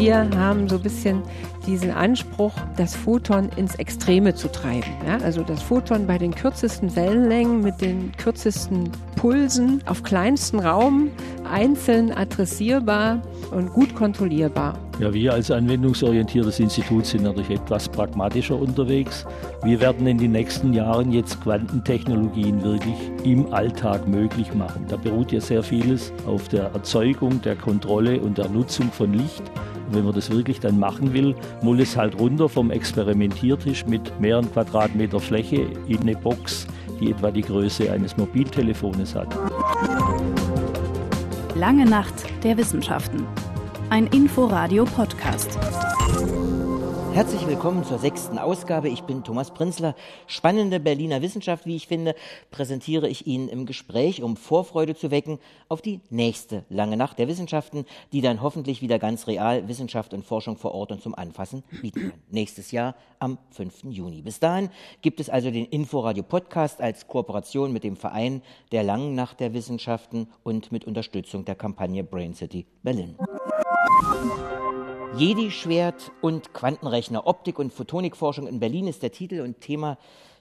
wir haben so ein bisschen diesen Anspruch, das Photon ins Extreme zu treiben. Ja? Also das Photon bei den kürzesten Wellenlängen mit den kürzesten Pulsen auf kleinstem Raum einzeln adressierbar und gut kontrollierbar. Ja, wir als anwendungsorientiertes Institut sind natürlich etwas pragmatischer unterwegs. Wir werden in den nächsten Jahren jetzt Quantentechnologien wirklich im Alltag möglich machen. Da beruht ja sehr vieles auf der Erzeugung, der Kontrolle und der Nutzung von Licht. Und wenn man das wirklich dann machen will, muss es halt runter vom Experimentiertisch mit mehreren Quadratmeter Fläche in eine Box, die etwa die Größe eines Mobiltelefones hat. Lange Nacht der Wissenschaften. Ein Inforadio-Podcast. Herzlich willkommen zur sechsten Ausgabe. Ich bin Thomas Prinzler. Spannende Berliner Wissenschaft, wie ich finde, präsentiere ich Ihnen im Gespräch, um Vorfreude zu wecken auf die nächste lange Nacht der Wissenschaften, die dann hoffentlich wieder ganz real Wissenschaft und Forschung vor Ort und zum Anfassen bieten kann. Nächstes Jahr am 5. Juni. Bis dahin gibt es also den Inforadio Podcast als Kooperation mit dem Verein der Langen Nacht der Wissenschaften und mit Unterstützung der Kampagne Brain City Berlin. Jedi-Schwert und Quantenrechner, Optik- und Photonikforschung in Berlin ist der Titel und Thema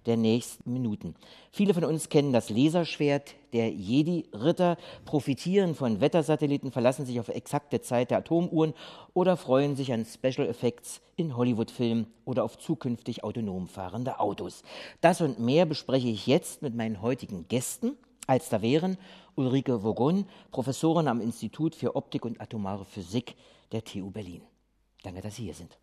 der nächsten Minuten. Viele von uns kennen das Laserschwert der Jedi-Ritter, profitieren von Wettersatelliten, verlassen sich auf exakte Zeit der Atomuhren oder freuen sich an Special Effects in Hollywood-Filmen oder auf zukünftig autonom fahrende Autos. Das und mehr bespreche ich jetzt mit meinen heutigen Gästen. Als da wären Ulrike Vogon, Professorin am Institut für Optik und Atomare Physik der TU Berlin. Danke, dass Sie hier sind.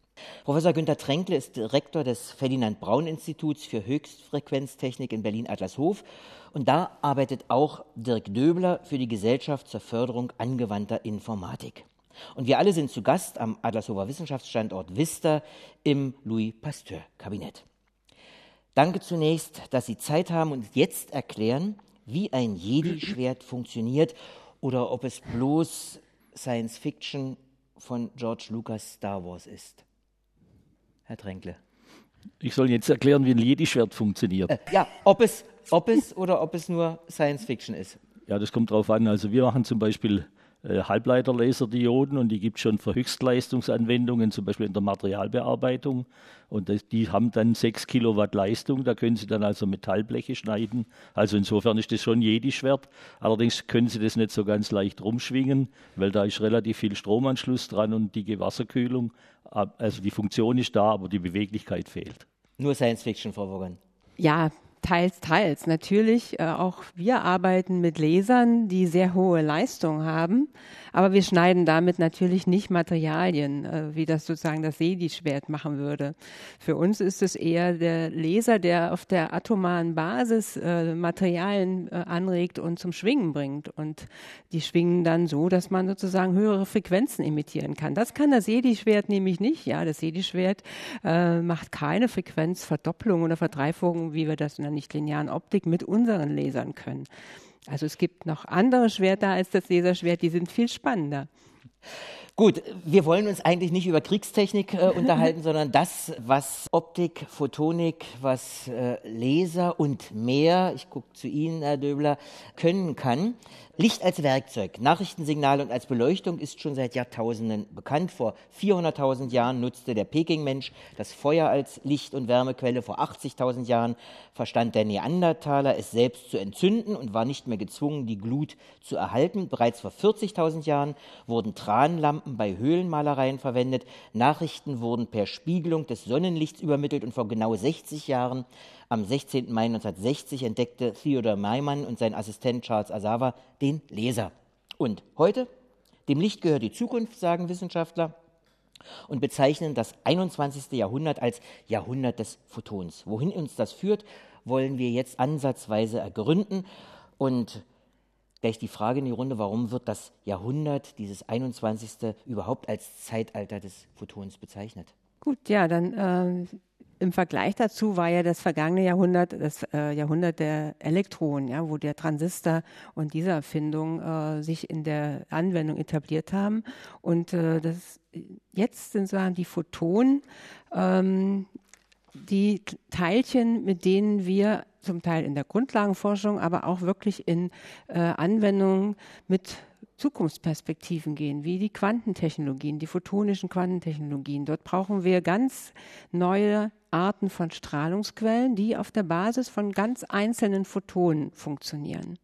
Professor Günter Tränkle ist Direktor des Ferdinand Braun Instituts für Höchstfrequenztechnik in Berlin-Adlershof. Und da arbeitet auch Dirk Döbler für die Gesellschaft zur Förderung angewandter Informatik. Und wir alle sind zu Gast am Adlershofer Wissenschaftsstandort Vista im Louis Pasteur Kabinett. Danke zunächst, dass Sie Zeit haben und jetzt erklären, wie ein Jedi-Schwert funktioniert oder ob es bloß Science Fiction von George Lucas Star Wars ist. Herr Tränkle. Ich soll jetzt erklären, wie ein Jedi-Schwert funktioniert. Äh, ja, ob es, ob es oder ob es nur Science Fiction ist. Ja, das kommt drauf an. Also wir machen zum Beispiel äh, Halbleiterlaserdioden und die gibt es schon für Höchstleistungsanwendungen, zum Beispiel in der Materialbearbeitung. Und das, die haben dann 6 Kilowatt Leistung, da können Sie dann also Metallbleche schneiden. Also insofern ist das schon Jedi-Schwert. Allerdings können Sie das nicht so ganz leicht rumschwingen, weil da ist relativ viel Stromanschluss dran und die Wasserkühlung. Also die Funktion ist da, aber die Beweglichkeit fehlt. Nur Science Fiction, Frau Wogan. Ja, Teils, teils. Natürlich, äh, auch wir arbeiten mit Lasern, die sehr hohe Leistung haben, aber wir schneiden damit natürlich nicht Materialien, äh, wie das sozusagen das Sedi-Schwert machen würde. Für uns ist es eher der Laser, der auf der atomaren Basis äh, Materialien äh, anregt und zum Schwingen bringt. Und die schwingen dann so, dass man sozusagen höhere Frequenzen emittieren kann. Das kann das Sedi-Schwert nämlich nicht. Ja, das Sedi-Schwert äh, macht keine Frequenzverdopplung oder Verdreifachung, wie wir das in der nichtlinearen Optik mit unseren Lasern können. Also es gibt noch andere Schwerter als das Laserschwert, die sind viel spannender. Gut, wir wollen uns eigentlich nicht über Kriegstechnik äh, unterhalten, sondern das, was Optik, Photonik, was äh, Laser und mehr, ich gucke zu Ihnen, Herr Döbler, können kann. Licht als Werkzeug, Nachrichtensignal und als Beleuchtung ist schon seit Jahrtausenden bekannt. Vor 400.000 Jahren nutzte der Peking-Mensch das Feuer als Licht- und Wärmequelle. Vor 80.000 Jahren verstand der Neandertaler es selbst zu entzünden und war nicht mehr gezwungen, die Glut zu erhalten. Bereits vor 40.000 Jahren wurden Tranlampen bei Höhlenmalereien verwendet. Nachrichten wurden per Spiegelung des Sonnenlichts übermittelt und vor genau 60 Jahren am 16. Mai 1960 entdeckte Theodor Maimann und sein Assistent Charles Asawa den Laser. Und heute? Dem Licht gehört die Zukunft, sagen Wissenschaftler und bezeichnen das 21. Jahrhundert als Jahrhundert des Photons. Wohin uns das führt, wollen wir jetzt ansatzweise ergründen. Und gleich die Frage in die Runde, warum wird das Jahrhundert, dieses 21. überhaupt als Zeitalter des Photons bezeichnet? Gut, ja, dann äh, im Vergleich dazu war ja das vergangene Jahrhundert das äh, Jahrhundert der Elektronen, ja, wo der Transistor und diese Erfindung äh, sich in der Anwendung etabliert haben. Und äh, das, jetzt sind so die Photonen, ähm, die Teilchen, mit denen wir zum Teil in der Grundlagenforschung, aber auch wirklich in äh, Anwendungen mit Zukunftsperspektiven gehen, wie die Quantentechnologien, die photonischen Quantentechnologien. Dort brauchen wir ganz neue Arten von Strahlungsquellen, die auf der Basis von ganz einzelnen Photonen funktionieren.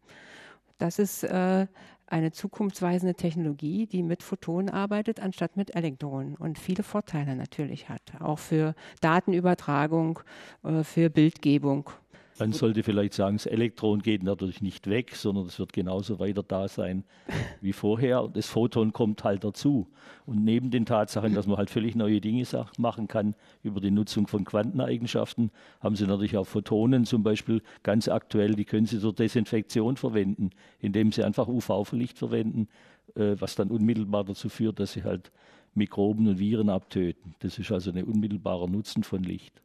Das ist äh, eine zukunftsweisende Technologie, die mit Photonen arbeitet, anstatt mit Elektronen und viele Vorteile natürlich hat, auch für Datenübertragung, äh, für Bildgebung man sollte vielleicht sagen, das Elektron geht natürlich nicht weg, sondern es wird genauso weiter da sein wie vorher. Das Photon kommt halt dazu. Und neben den Tatsachen, dass man halt völlig neue Dinge machen kann über die Nutzung von Quanteneigenschaften, haben sie natürlich auch Photonen zum Beispiel ganz aktuell, die können sie zur Desinfektion verwenden, indem sie einfach UV-Licht verwenden, äh, was dann unmittelbar dazu führt, dass sie halt Mikroben und Viren abtöten. Das ist also ein unmittelbarer Nutzen von Licht.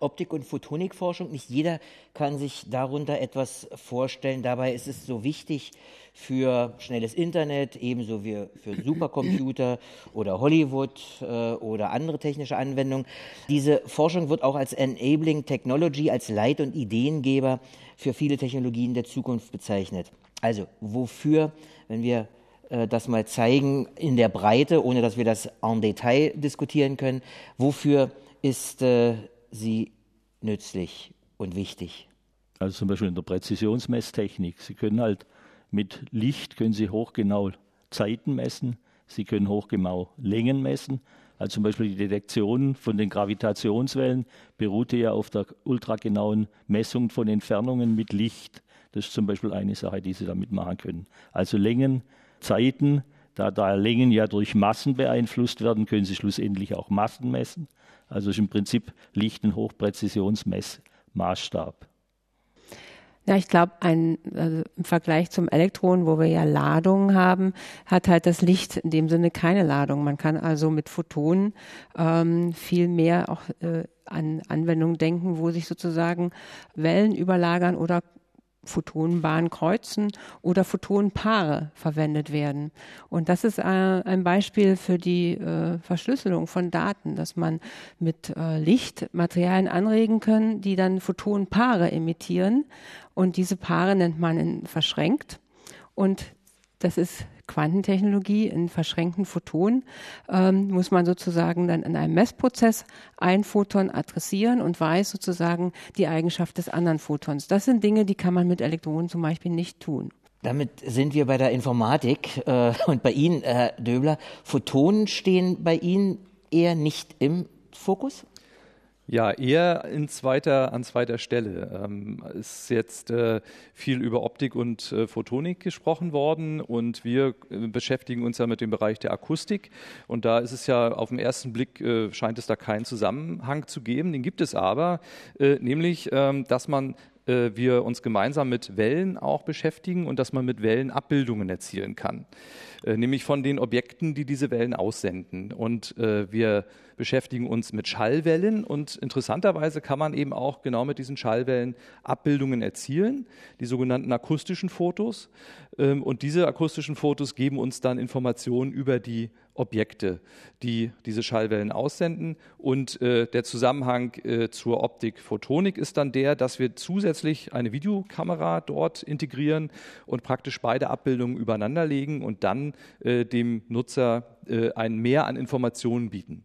Optik- und Photonikforschung, nicht jeder kann sich darunter etwas vorstellen. Dabei ist es so wichtig für schnelles Internet, ebenso wie für Supercomputer oder Hollywood äh, oder andere technische Anwendungen. Diese Forschung wird auch als Enabling Technology, als Leit- und Ideengeber für viele Technologien der Zukunft bezeichnet. Also wofür, wenn wir äh, das mal zeigen in der Breite, ohne dass wir das en Detail diskutieren können, wofür ist äh, sie nützlich und wichtig? Also zum Beispiel in der Präzisionsmesstechnik. Sie können halt mit Licht können Sie hochgenau Zeiten messen, Sie können hochgenau Längen messen. Also zum Beispiel die Detektion von den Gravitationswellen beruhte ja auf der ultragenauen Messung von Entfernungen mit Licht. Das ist zum Beispiel eine Sache, die Sie damit machen können. Also Längen, Zeiten, da, da Längen ja durch Massen beeinflusst werden, können Sie schlussendlich auch Massen messen. Also ist im Prinzip Licht ein Hochpräzisionsmessmaßstab. Ja, ich glaube, also im Vergleich zum Elektron, wo wir ja Ladungen haben, hat halt das Licht in dem Sinne keine Ladung. Man kann also mit Photonen ähm, viel mehr auch äh, an Anwendungen denken, wo sich sozusagen Wellen überlagern oder Photonenbahnen kreuzen oder Photonenpaare verwendet werden. Und das ist äh, ein Beispiel für die äh, Verschlüsselung von Daten, dass man mit äh, Licht Materialien anregen kann, die dann Photonenpaare emittieren. Und diese Paare nennt man in verschränkt. Und das ist Quantentechnologie in verschränkten Photonen, ähm, muss man sozusagen dann in einem Messprozess ein Photon adressieren und weiß sozusagen die Eigenschaft des anderen Photons. Das sind Dinge, die kann man mit Elektronen zum Beispiel nicht tun. Damit sind wir bei der Informatik äh, und bei Ihnen, Herr Döbler. Photonen stehen bei Ihnen eher nicht im Fokus? Ja, eher in zweiter, an zweiter Stelle. Ähm, ist jetzt äh, viel über Optik und äh, Photonik gesprochen worden und wir äh, beschäftigen uns ja mit dem Bereich der Akustik und da ist es ja auf den ersten Blick äh, scheint es da keinen Zusammenhang zu geben, den gibt es aber, äh, nämlich, ähm, dass man äh, wir uns gemeinsam mit Wellen auch beschäftigen und dass man mit Wellen Abbildungen erzielen kann. Nämlich von den Objekten, die diese Wellen aussenden. Und wir beschäftigen uns mit Schallwellen und interessanterweise kann man eben auch genau mit diesen Schallwellen Abbildungen erzielen, die sogenannten akustischen Fotos. Ähm, und diese akustischen Fotos geben uns dann Informationen über die Objekte, die diese Schallwellen aussenden. Und äh, der Zusammenhang äh, zur Optik-Photonik ist dann der, dass wir zusätzlich eine Videokamera dort integrieren und praktisch beide Abbildungen übereinander legen und dann äh, dem Nutzer äh, ein Mehr an Informationen bieten.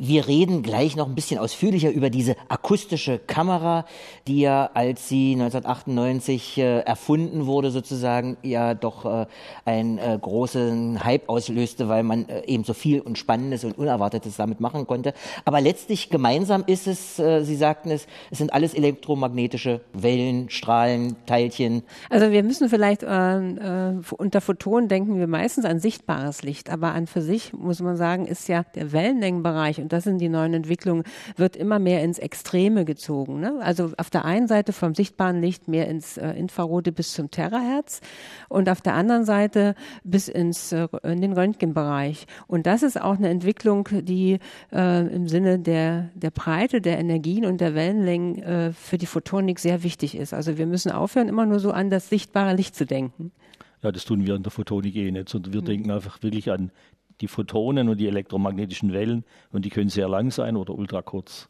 Wir reden gleich noch ein bisschen ausführlicher über diese akustische Kamera, die ja, als sie 1998 äh, erfunden wurde, sozusagen ja doch äh, einen äh, großen Hype auslöste, weil man äh, eben so viel und Spannendes und Unerwartetes damit machen konnte. Aber letztlich gemeinsam ist es, äh, Sie sagten es, es sind alles elektromagnetische Wellen, Strahlen, Teilchen. Also wir müssen vielleicht äh, unter Photonen denken wir meistens an sichtbares Licht, aber an für sich muss man sagen, ist ja der Wellenlängenbereich und das sind die neuen Entwicklungen, wird immer mehr ins Extreme gezogen. Ne? Also auf der einen Seite vom sichtbaren Licht mehr ins äh, Infrarote bis zum Terahertz und auf der anderen Seite bis ins äh, in den Röntgenbereich. Und das ist auch eine Entwicklung, die äh, im Sinne der der Breite der Energien und der Wellenlängen äh, für die Photonik sehr wichtig ist. Also wir müssen aufhören, immer nur so an das sichtbare Licht zu denken. Ja, das tun wir in der Photonik eh nicht, sondern wir mhm. denken einfach wirklich an die Photonen und die elektromagnetischen Wellen und die können sehr lang sein oder ultra kurz.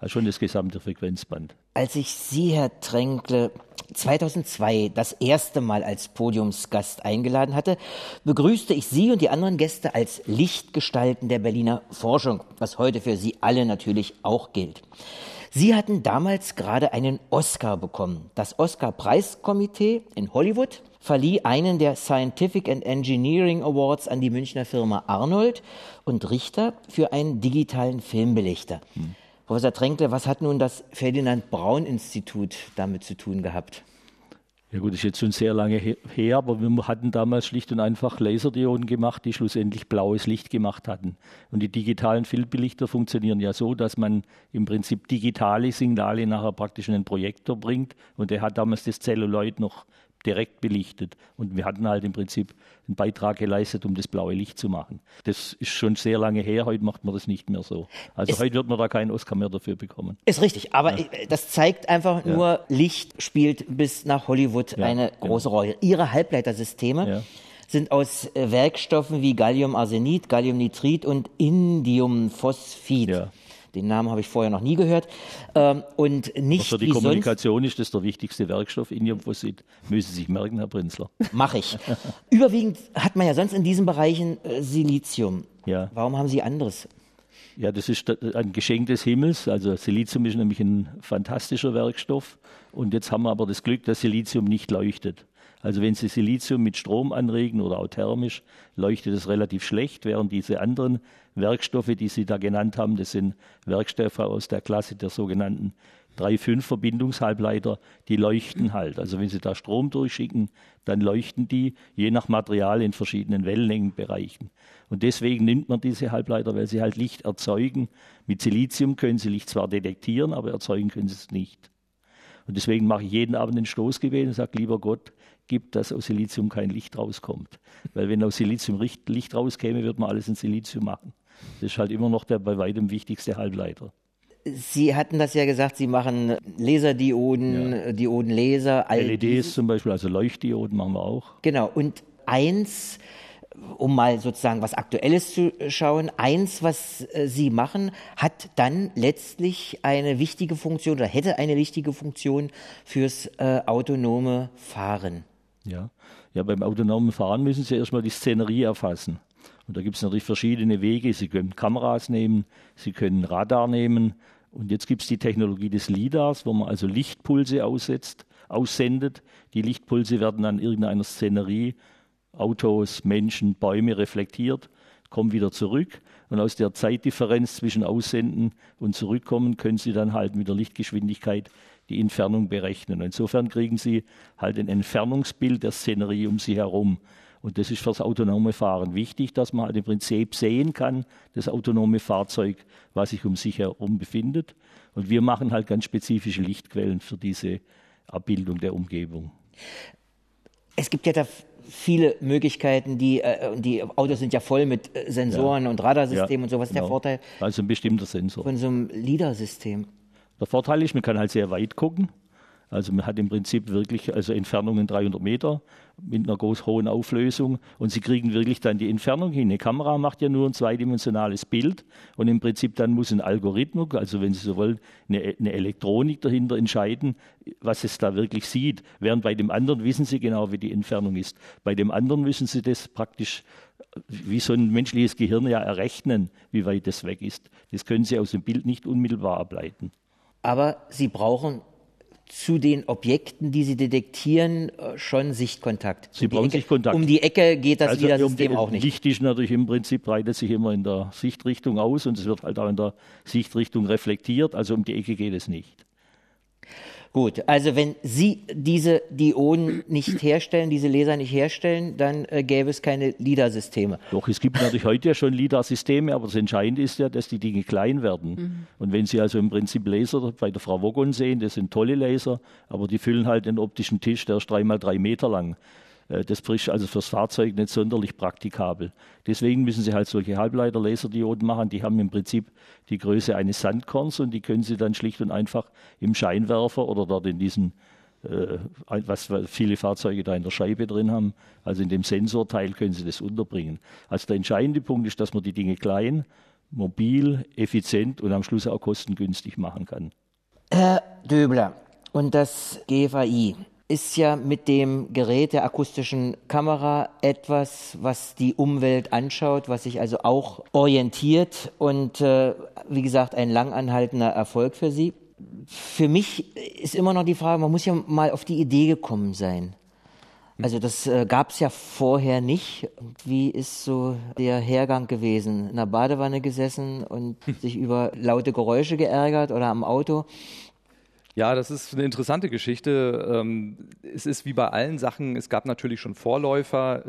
Also schon das gesamte Frequenzband. Als ich Sie, Herr Tränkle, 2002 das erste Mal als Podiumsgast eingeladen hatte, begrüßte ich Sie und die anderen Gäste als Lichtgestalten der Berliner Forschung, was heute für Sie alle natürlich auch gilt. Sie hatten damals gerade einen Oscar bekommen. Das Oscar-Preiskomitee in Hollywood verlieh einen der Scientific and Engineering Awards an die Münchner Firma Arnold und Richter für einen digitalen Filmbelichter. Hm. Professor Tränkle, was hat nun das Ferdinand Braun Institut damit zu tun gehabt? Ja gut, das ist jetzt schon sehr lange her, aber wir hatten damals schlicht und einfach Laserdioden gemacht, die schlussendlich blaues Licht gemacht hatten. Und die digitalen Filmbelichter funktionieren ja so, dass man im Prinzip digitale Signale nachher praktisch in einen Projektor bringt. Und der hat damals das Celluloid noch direkt belichtet. Und wir hatten halt im Prinzip einen Beitrag geleistet, um das blaue Licht zu machen. Das ist schon sehr lange her, heute macht man das nicht mehr so. Also es heute wird man da keinen Oscar mehr dafür bekommen. Ist richtig, aber ja. das zeigt einfach ja. nur, Licht spielt bis nach Hollywood ja, eine genau. große Rolle. Ihre Halbleitersysteme sind aus äh, Werkstoffen wie Galliumarsenid, Galliumnitrid und Indiumphosphid. Den Namen habe ich vorher noch nie gehört. Ähm, und nicht für die Kommunikation ist das der wichtigste Werkstoff, Indiumphosphid. Müssen Sie sich merken, Herr Prinzler. Mache ich. Überwiegend hat man ja sonst in diesen Bereichen äh, Silizium. Ja. Warum haben Sie anderes? Ja, das ist ein Geschenk des Himmels. Also Silizium ist nämlich ein fantastischer Werkstoff. Und jetzt haben wir aber das Glück, dass Silizium nicht leuchtet. Also wenn Sie Silizium mit Strom anregen oder auch thermisch, leuchtet es relativ schlecht, während diese anderen Werkstoffe, die Sie da genannt haben, das sind Werkstoffe aus der Klasse der sogenannten 3,5-Verbindungshalbleiter, die leuchten halt. Also wenn Sie da Strom durchschicken, dann leuchten die je nach Material in verschiedenen Wellenlängenbereichen. Und deswegen nimmt man diese Halbleiter, weil sie halt Licht erzeugen. Mit Silizium können Sie Licht zwar detektieren, aber erzeugen können Sie es nicht. Und deswegen mache ich jeden Abend ein Stoßgebet und sage, lieber Gott, gibt, dass aus Silizium kein Licht rauskommt. Weil wenn aus Silizium Licht rauskäme, würde man alles in Silizium machen. Das ist halt immer noch der bei weitem wichtigste Halbleiter. Sie hatten das ja gesagt, Sie machen Laserdioden, ja. Diodenlaser. LEDs diese. zum Beispiel, also Leuchtdioden machen wir auch. Genau, und eins, um mal sozusagen was Aktuelles zu schauen, eins, was äh, Sie machen, hat dann letztlich eine wichtige Funktion oder hätte eine wichtige Funktion fürs äh, autonome Fahren. Ja. ja, beim autonomen Fahren müssen Sie erstmal die Szenerie erfassen. Und da gibt es natürlich verschiedene Wege. Sie können Kameras nehmen, Sie können Radar nehmen. Und jetzt gibt es die Technologie des LIDARs, wo man also Lichtpulse aussetzt, aussendet. Die Lichtpulse werden an irgendeiner Szenerie, Autos, Menschen, Bäume reflektiert, kommen wieder zurück. Und aus der Zeitdifferenz zwischen Aussenden und Zurückkommen können Sie dann halt mit der Lichtgeschwindigkeit die Entfernung berechnen. insofern kriegen Sie halt ein Entfernungsbild der Szenerie um Sie herum. Und das ist für das autonome Fahren wichtig, dass man halt im Prinzip sehen kann, das autonome Fahrzeug, was sich um sich herum befindet. Und wir machen halt ganz spezifische Lichtquellen für diese Abbildung der Umgebung. Es gibt ja da viele Möglichkeiten, die, äh, die Autos sind ja voll mit äh, Sensoren ja. und Radarsystemen ja, und so. Was ist genau. der Vorteil? Also ein bestimmter Sensor. Von so einem LIDAR-System. Der Vorteil ist, man kann halt sehr weit gucken. Also man hat im Prinzip wirklich also Entfernungen 300 Meter mit einer groß hohen Auflösung und Sie kriegen wirklich dann die Entfernung hin. Eine Kamera macht ja nur ein zweidimensionales Bild und im Prinzip dann muss ein Algorithmus, also wenn Sie so wollen, eine, eine Elektronik dahinter entscheiden, was es da wirklich sieht. Während bei dem anderen wissen Sie genau, wie die Entfernung ist. Bei dem anderen müssen Sie das praktisch wie so ein menschliches Gehirn ja errechnen, wie weit das weg ist. Das können Sie aus dem Bild nicht unmittelbar ableiten. Aber Sie brauchen zu den Objekten, die Sie detektieren, äh, schon Sichtkontakt. Sie um brauchen Sichtkontakt. Um die Ecke geht das also Wiedersystem um auch nicht. Licht ist natürlich im Prinzip breitet sich immer in der Sichtrichtung aus und es wird halt auch in der Sichtrichtung reflektiert. Also um die Ecke geht es nicht. Gut, also wenn Sie diese Dioden nicht herstellen, diese Laser nicht herstellen, dann äh, gäbe es keine LIDAR-Systeme. Doch, es gibt natürlich heute ja schon LIDAR-Systeme, aber das Entscheidende ist ja, dass die Dinge klein werden. Mhm. Und wenn Sie also im Prinzip Laser bei der Frau Wogon sehen, das sind tolle Laser, aber die füllen halt den optischen Tisch, der ist dreimal drei Meter lang. Äh, das ist also fürs Fahrzeug nicht sonderlich praktikabel. Deswegen müssen Sie halt solche Halbleiter-Laserdioden machen. Die haben im Prinzip die Größe eines Sandkorns und die können Sie dann schlicht und einfach im Scheinwerfer oder dort in diesen äh, was viele Fahrzeuge da in der Scheibe drin haben, also in dem Sensorteil können Sie das unterbringen. Also der entscheidende Punkt ist, dass man die Dinge klein mobil, effizient und am Schluss auch kostengünstig machen kann. Herr Döbler, und das GFAI ist ja mit dem Gerät der akustischen Kamera etwas, was die Umwelt anschaut, was sich also auch orientiert und äh, wie gesagt ein langanhaltender Erfolg für Sie. Für mich ist immer noch die Frage, man muss ja mal auf die Idee gekommen sein. Also das äh, gab es ja vorher nicht. Wie ist so der Hergang gewesen? In der Badewanne gesessen und sich über laute Geräusche geärgert oder am Auto? Ja, das ist eine interessante Geschichte. Ähm, es ist wie bei allen Sachen, es gab natürlich schon Vorläufer.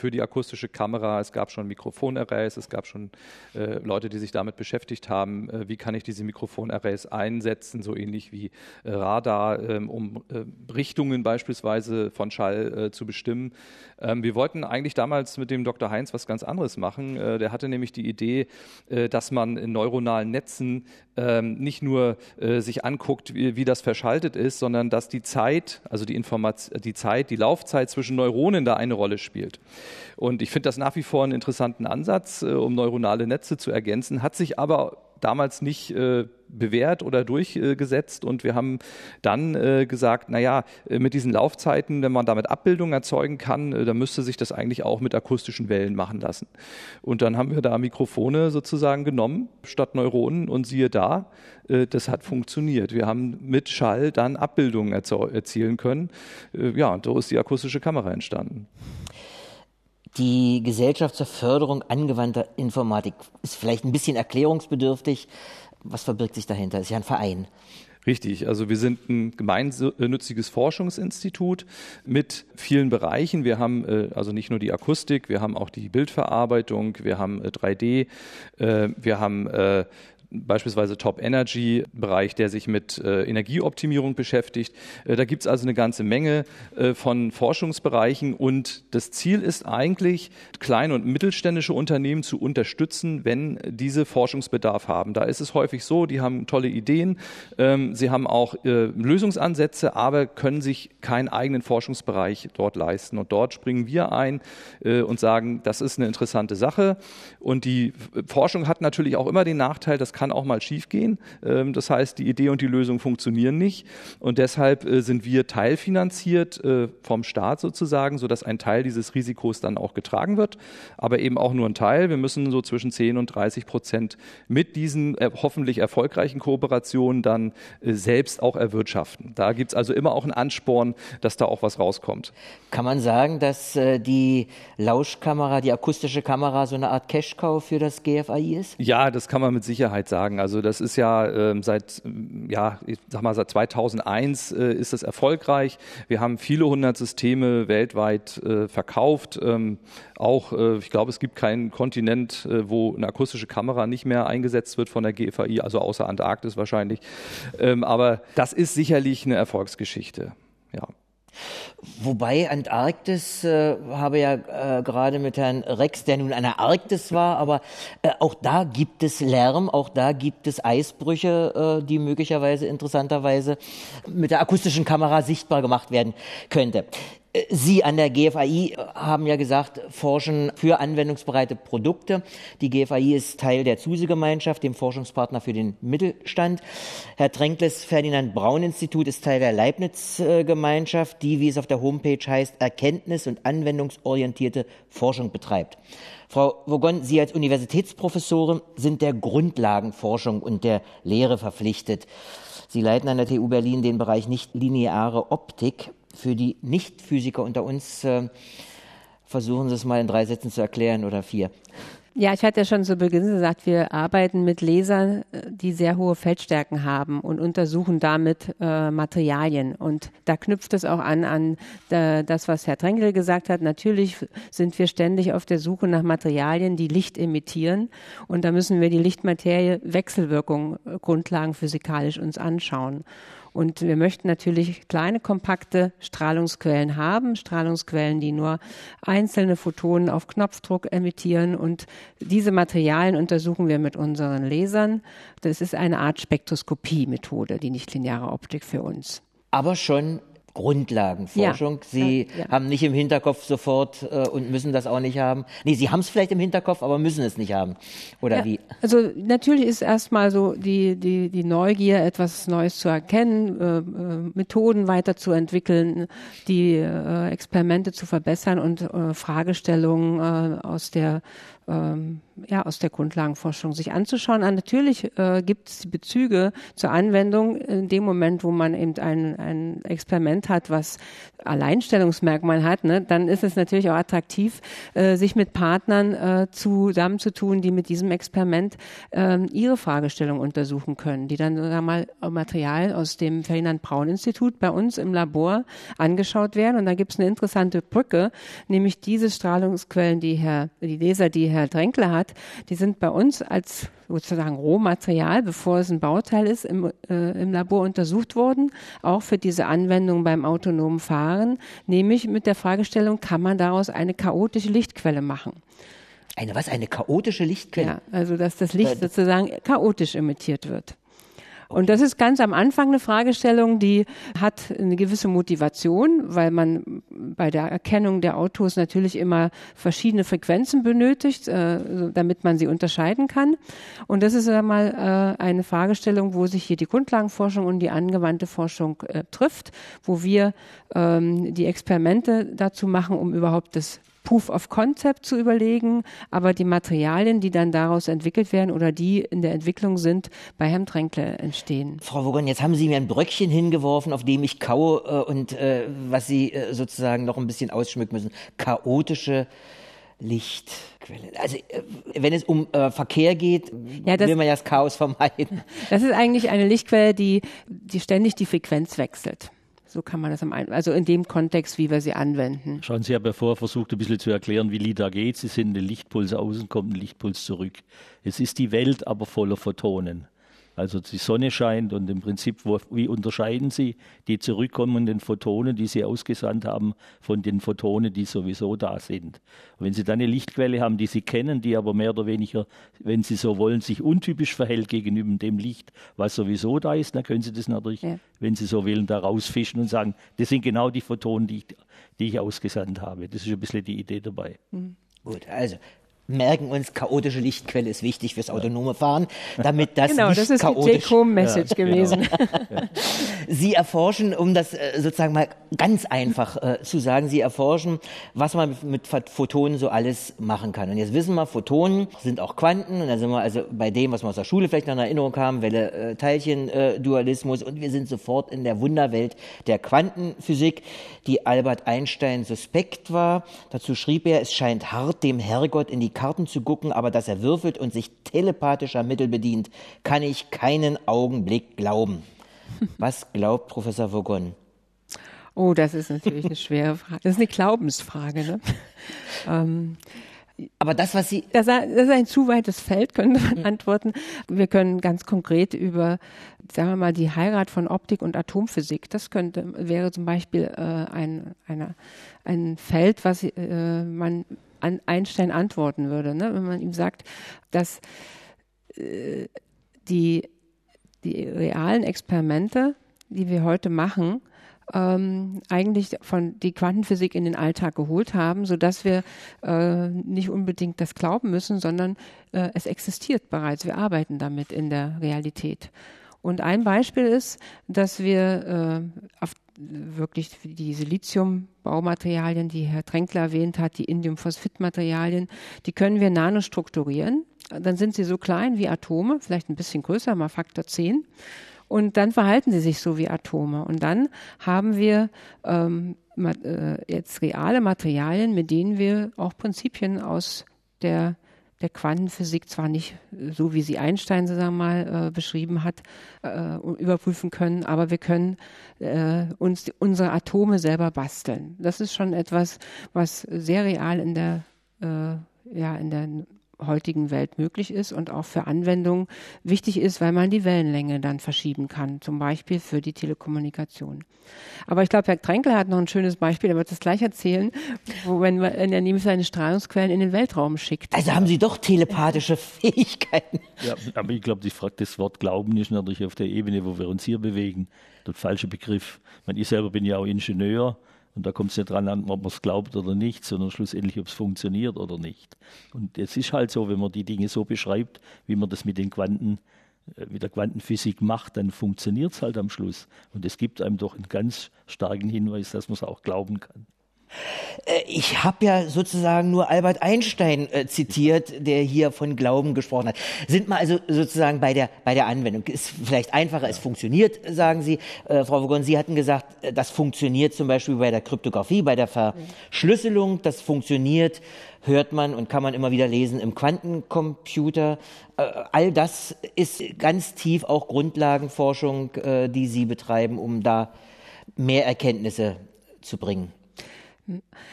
Für die akustische Kamera. Es gab schon Mikrofonarrays, es gab schon äh, Leute, die sich damit beschäftigt haben, äh, wie kann ich diese Mikrofonarrays einsetzen, so ähnlich wie äh, Radar, ähm, um äh, Richtungen beispielsweise von Schall äh, zu bestimmen. Ähm, wir wollten eigentlich damals mit dem Dr. Heinz was ganz anderes machen. Äh, der hatte nämlich die Idee, dass man in neuronalen Netzen ähm, nicht nur sich anguckt, wie, wie, das verschaltet ist, sondern dass die Zeit, also die Information, die Zeit, die Laufzeit zwischen Neuronen da eine Rolle spielt. Und ich finde das nach wie vor einen interessanten Ansatz, äh, um neuronale Netze zu ergänzen, hat sich aber damals nicht äh, bewährt oder durchgesetzt und wir haben dann äh, gesagt, naja, äh, mit diesen Laufzeiten, wenn man damit Abbildungen erzeugen kann, äh, dann müsste sich das eigentlich auch mit akustischen Wellen machen lassen. Und dann haben wir da Mikrofone sozusagen genommen statt Neuronen und siehe da, äh, das hat funktioniert. Wir haben mit Schall dann Abbildungen erzielen können. Äh, ja, und so ist die akustische Kamera entstanden. Die Gesellschaft zur Förderung angewandter Informatik ist vielleicht ein bisschen erklärungsbedürftig. Was verbirgt sich dahinter? Ist ja ein Verein. Richtig, also wir sind ein gemeinnütziges Forschungsinstitut mit vielen Bereichen. Wir haben äh, also nicht nur die Akustik, wir haben auch die Bildverarbeitung, wir haben 3D, äh, wir haben beispielsweise Top Energy Bereich, der sich mit äh, Energieoptimierung beschäftigt. Äh, da gibt es also eine ganze Menge äh, von Forschungsbereichen und das Ziel ist eigentlich, kleine und mittelständische Unternehmen zu unterstützen, wenn diese Forschungsbedarf haben. Da ist es häufig so, die haben tolle Ideen, ähm, sie haben auch äh, Lösungsansätze, aber können sich keinen eigenen Forschungsbereich dort leisten. Und dort springen wir ein äh, und sagen, das ist eine interessante Sache. Und die Forschung hat natürlich auch immer den Nachteil, dass kann auch mal schiefgehen. Ähm, das heißt, die Idee und die Lösung funktionieren nicht. Und deshalb äh, sind wir teilfinanziert äh, vom Staat sozusagen, sodass ein Teil dieses Risikos dann auch getragen wird, aber eben auch nur ein Teil. Wir müssen so zwischen 10 und 30 Prozent mit diesen äh, hoffentlich erfolgreichen Kooperationen dann selbst auch erwirtschaften. Da gibt es also immer auch einen Ansporn, dass da auch was rauskommt. Kann man sagen, dass die Lauschkamera, die akustische Kamera so eine Art Cash-Cow für das GFAI ist? Ja, das kann man mit Sicherheit sagen. Also das ist ja äh, seit, ja, ich sag mal, seit 2001 äh, ist es erfolgreich. Wir haben viele hundert Systeme weltweit äh, verkauft. Ähm, auch, äh, ich glaube, es gibt keinen Kontinent, äh, wo eine akustische Kamera nicht mehr eingesetzt wird von der GFAI, also außer Antarktis wahrscheinlich. Ähm, aber das ist sicherlich eine Erfolgsgeschichte. Ja. Wobei Antarktis, äh, habe ja äh, gerade mit Herrn Rex, der nun an der Arktis war, aber äh, auch da gibt es Lärm, auch da gibt es Eisbrüche, äh, die möglicherweise interessanterweise mit der akustischen Kamera sichtbar gemacht werden könnte. Sie an der GFAI haben ja gesagt, forschen für anwendungsbereite Produkte. Die GFAI ist Teil der ZUSE-Gemeinschaft, dem Forschungspartner für den Mittelstand. Herr Tränkles Ferdinand Braun Institut ist Teil der Leibniz-Gemeinschaft, die, wie es auf der Homepage heißt, erkenntnis- und anwendungsorientierte Forschung betreibt. Frau Vogon, Sie als Universitätsprofessorin sind der Grundlagenforschung und der Lehre verpflichtet. Sie leiten an der TU Berlin den Bereich nicht lineare Optik für die Nicht-Physiker unter uns, äh, versuchen Sie es mal in drei Sätzen zu erklären oder vier. Ja, ich hatte ja schon zu Beginn gesagt, wir arbeiten mit Lasern, äh, die sehr hohe Feldstärken haben und untersuchen damit äh, Materialien. Und da knüpft es auch an an äh, das, was Herr Tränkel gesagt hat. Natürlich sind wir ständig auf der Suche nach Materialien, die Licht emittieren. Und da müssen wir die Lichtmaterie Wechselwirkung äh, Grundlagen physikalisch uns anschauen. Und wir möchten natürlich kleine, kompakte Strahlungsquellen haben, Strahlungsquellen, die nur einzelne Photonen auf Knopfdruck emittieren. Und diese Materialien untersuchen wir mit unseren Lasern. Das ist eine Art Spektroskopie-Methode, die nichtlineare Optik für uns. Aber schon Grundlagenforschung. Ja, Sie ja. haben nicht im Hinterkopf sofort äh, und müssen das auch nicht haben. Nee, Sie haben es vielleicht im Hinterkopf, aber müssen es nicht haben. Oder ja, wie? Also natürlich ist erstmal so die, die, die Neugier, etwas Neues zu erkennen, äh, äh, Methoden weiterzuentwickeln, die äh, Experimente zu verbessern und äh, Fragestellungen äh, aus der ähm, ja, aus der Grundlagenforschung sich anzuschauen. Und natürlich äh, gibt es Bezüge zur Anwendung in dem Moment, wo man eben ein, ein Experiment hat, was Alleinstellungsmerkmal hat, ne, dann ist es natürlich auch attraktiv, äh, sich mit Partnern äh, zusammenzutun, die mit diesem Experiment äh, ihre Fragestellung untersuchen können, die dann wir mal Material aus dem Ferdinand Braun Institut bei uns im Labor angeschaut werden. Und da gibt es eine interessante Brücke, nämlich diese Strahlungsquellen, die Herr, die Laser, die Herr Dränkler hat, die sind bei uns als sozusagen Rohmaterial, bevor es ein Bauteil ist, im, äh, im Labor untersucht worden, auch für diese Anwendung beim autonomen Fahren, nämlich mit der Fragestellung, kann man daraus eine chaotische Lichtquelle machen? Eine was? Eine chaotische Lichtquelle? Ja, also dass das Licht äh, sozusagen chaotisch emittiert wird. Und das ist ganz am Anfang eine Fragestellung, die hat eine gewisse Motivation, weil man bei der Erkennung der Autos natürlich immer verschiedene Frequenzen benötigt, äh, damit man sie unterscheiden kann. Und das ist einmal äh, eine Fragestellung, wo sich hier die Grundlagenforschung und die angewandte Forschung äh, trifft, wo wir ähm, die Experimente dazu machen, um überhaupt das Proof of Concept zu überlegen, aber die Materialien, die dann daraus entwickelt werden oder die in der Entwicklung sind, bei Herrn Tränkle entstehen. Frau Wogon, jetzt haben Sie mir ein Bröckchen hingeworfen, auf dem ich kaue äh, und äh, was Sie äh, sozusagen noch ein bisschen ausschmücken müssen. Chaotische Lichtquelle. Also äh, wenn es um äh, Verkehr geht, ja, das, will man ja das Chaos vermeiden. Das ist eigentlich eine Lichtquelle, die, die ständig die Frequenz wechselt. So kann man das am ein also in dem Kontext, wie wir sie anwenden. Schauen Sie, ich habe ja vorher versucht, ein bisschen zu erklären, wie LIDA geht. Sie sind ein Lichtpuls außen, kommt ein Lichtpuls zurück. Es ist die Welt aber voller Photonen. Also die Sonne scheint und im Prinzip, wo, wie unterscheiden Sie die zurückkommenden Photonen, die Sie ausgesandt haben, von den Photonen, die sowieso da sind? Und wenn Sie dann eine Lichtquelle haben, die Sie kennen, die aber mehr oder weniger, wenn Sie so wollen, sich untypisch verhält gegenüber dem Licht, was sowieso da ist, dann können Sie das natürlich, ja. wenn Sie so wollen, da rausfischen und sagen, das sind genau die Photonen, die ich, die ich ausgesandt habe. Das ist ein bisschen die Idee dabei. Mhm. Gut, also merken uns, chaotische Lichtquelle ist wichtig fürs autonome Fahren, damit das genau, nicht das ist chaotisch... die Take-Home-Message ja, gewesen. Genau. Sie erforschen, um das äh, sozusagen mal ganz einfach äh, zu sagen, Sie erforschen, was man mit Photonen so alles machen kann. Und jetzt wissen wir, Photonen sind auch Quanten und da sind wir also bei dem, was wir aus der Schule vielleicht noch in Erinnerung haben, Welle-Teilchen-Dualismus und wir sind sofort in der Wunderwelt der Quantenphysik, die Albert Einstein suspekt war. Dazu schrieb er, es scheint hart, dem Herrgott in die Karten zu gucken, aber dass er würfelt und sich telepathischer Mittel bedient, kann ich keinen Augenblick glauben. Was glaubt Professor Vogon? Oh, das ist natürlich eine schwere Frage. Das ist eine Glaubensfrage. Ne? ähm, aber das, was Sie. Das, das, ist ein zu weites Feld, könnte man mhm. antworten. Wir können ganz konkret über, sagen wir mal, die Heirat von Optik und Atomphysik. Das könnte, wäre zum Beispiel äh, ein, eine, ein Feld, was äh, man an Einstein antworten würde, ne? wenn man ihm sagt, dass äh, die, die realen Experimente, die wir heute machen, ähm, eigentlich von die Quantenphysik in den Alltag geholt haben, so dass wir äh, nicht unbedingt das glauben müssen, sondern äh, es existiert bereits. Wir arbeiten damit in der Realität. Und ein Beispiel ist, dass wir äh, auf wirklich die Silizium-Baumaterialien, die Herr Tränkler erwähnt hat, die Indiumphosphid-Materialien, die können wir nanostrukturieren. Dann sind sie so klein wie Atome, vielleicht ein bisschen größer, mal Faktor 10. Und dann verhalten sie sich so wie Atome. Und dann haben wir ähm, äh, jetzt reale Materialien, mit denen wir auch Prinzipien aus der der Quantenphysik zwar nicht so, wie sie Einstein sagen wir mal äh, beschrieben hat, äh, überprüfen können, aber wir können äh, uns die, unsere Atome selber basteln. Das ist schon etwas, was sehr real in der äh, ja in der heutigen Welt möglich ist und auch für Anwendungen wichtig ist, weil man die Wellenlänge dann verschieben kann, zum Beispiel für die Telekommunikation. Aber ich glaube, Herr Tränkel hat noch ein schönes Beispiel, er wird es gleich erzählen, wo wenn, wenn er nämlich seine Strahlungsquellen in den Weltraum schickt. Also haben Sie doch telepathische Fähigkeiten. Ja, aber ich glaube, das Wort Glauben ist natürlich auf der Ebene, wo wir uns hier bewegen, der falsche Begriff. Ich, meine, ich selber bin ja auch Ingenieur und da kommt es nicht dran an, ob man es glaubt oder nicht, sondern schlussendlich, ob es funktioniert oder nicht. Und es ist halt so, wenn man die Dinge so beschreibt, wie man das mit den Quanten, äh, mit der Quantenphysik macht, dann funktioniert es halt am Schluss. Und es gibt einem doch einen ganz starken Hinweis, dass man es auch glauben kann. Äh, ich habe ja sozusagen nur Albert Einstein äh, zitiert, der hier von Glauben gesprochen hat. Sind wir also sozusagen bei der, bei der Anwendung. Ist vielleicht einfacher, es funktioniert, sagen Sie. Äh, Frau Vogon, Sie hatten gesagt, äh, das funktioniert zum Beispiel bei der Kryptographie, bei der Verschlüsselung. Das funktioniert, hört man und kann man immer wieder lesen im Quantencomputer. Äh, all das ist ganz tief auch Grundlagenforschung, äh, die Sie betreiben, um da mehr Erkenntnisse zu bringen.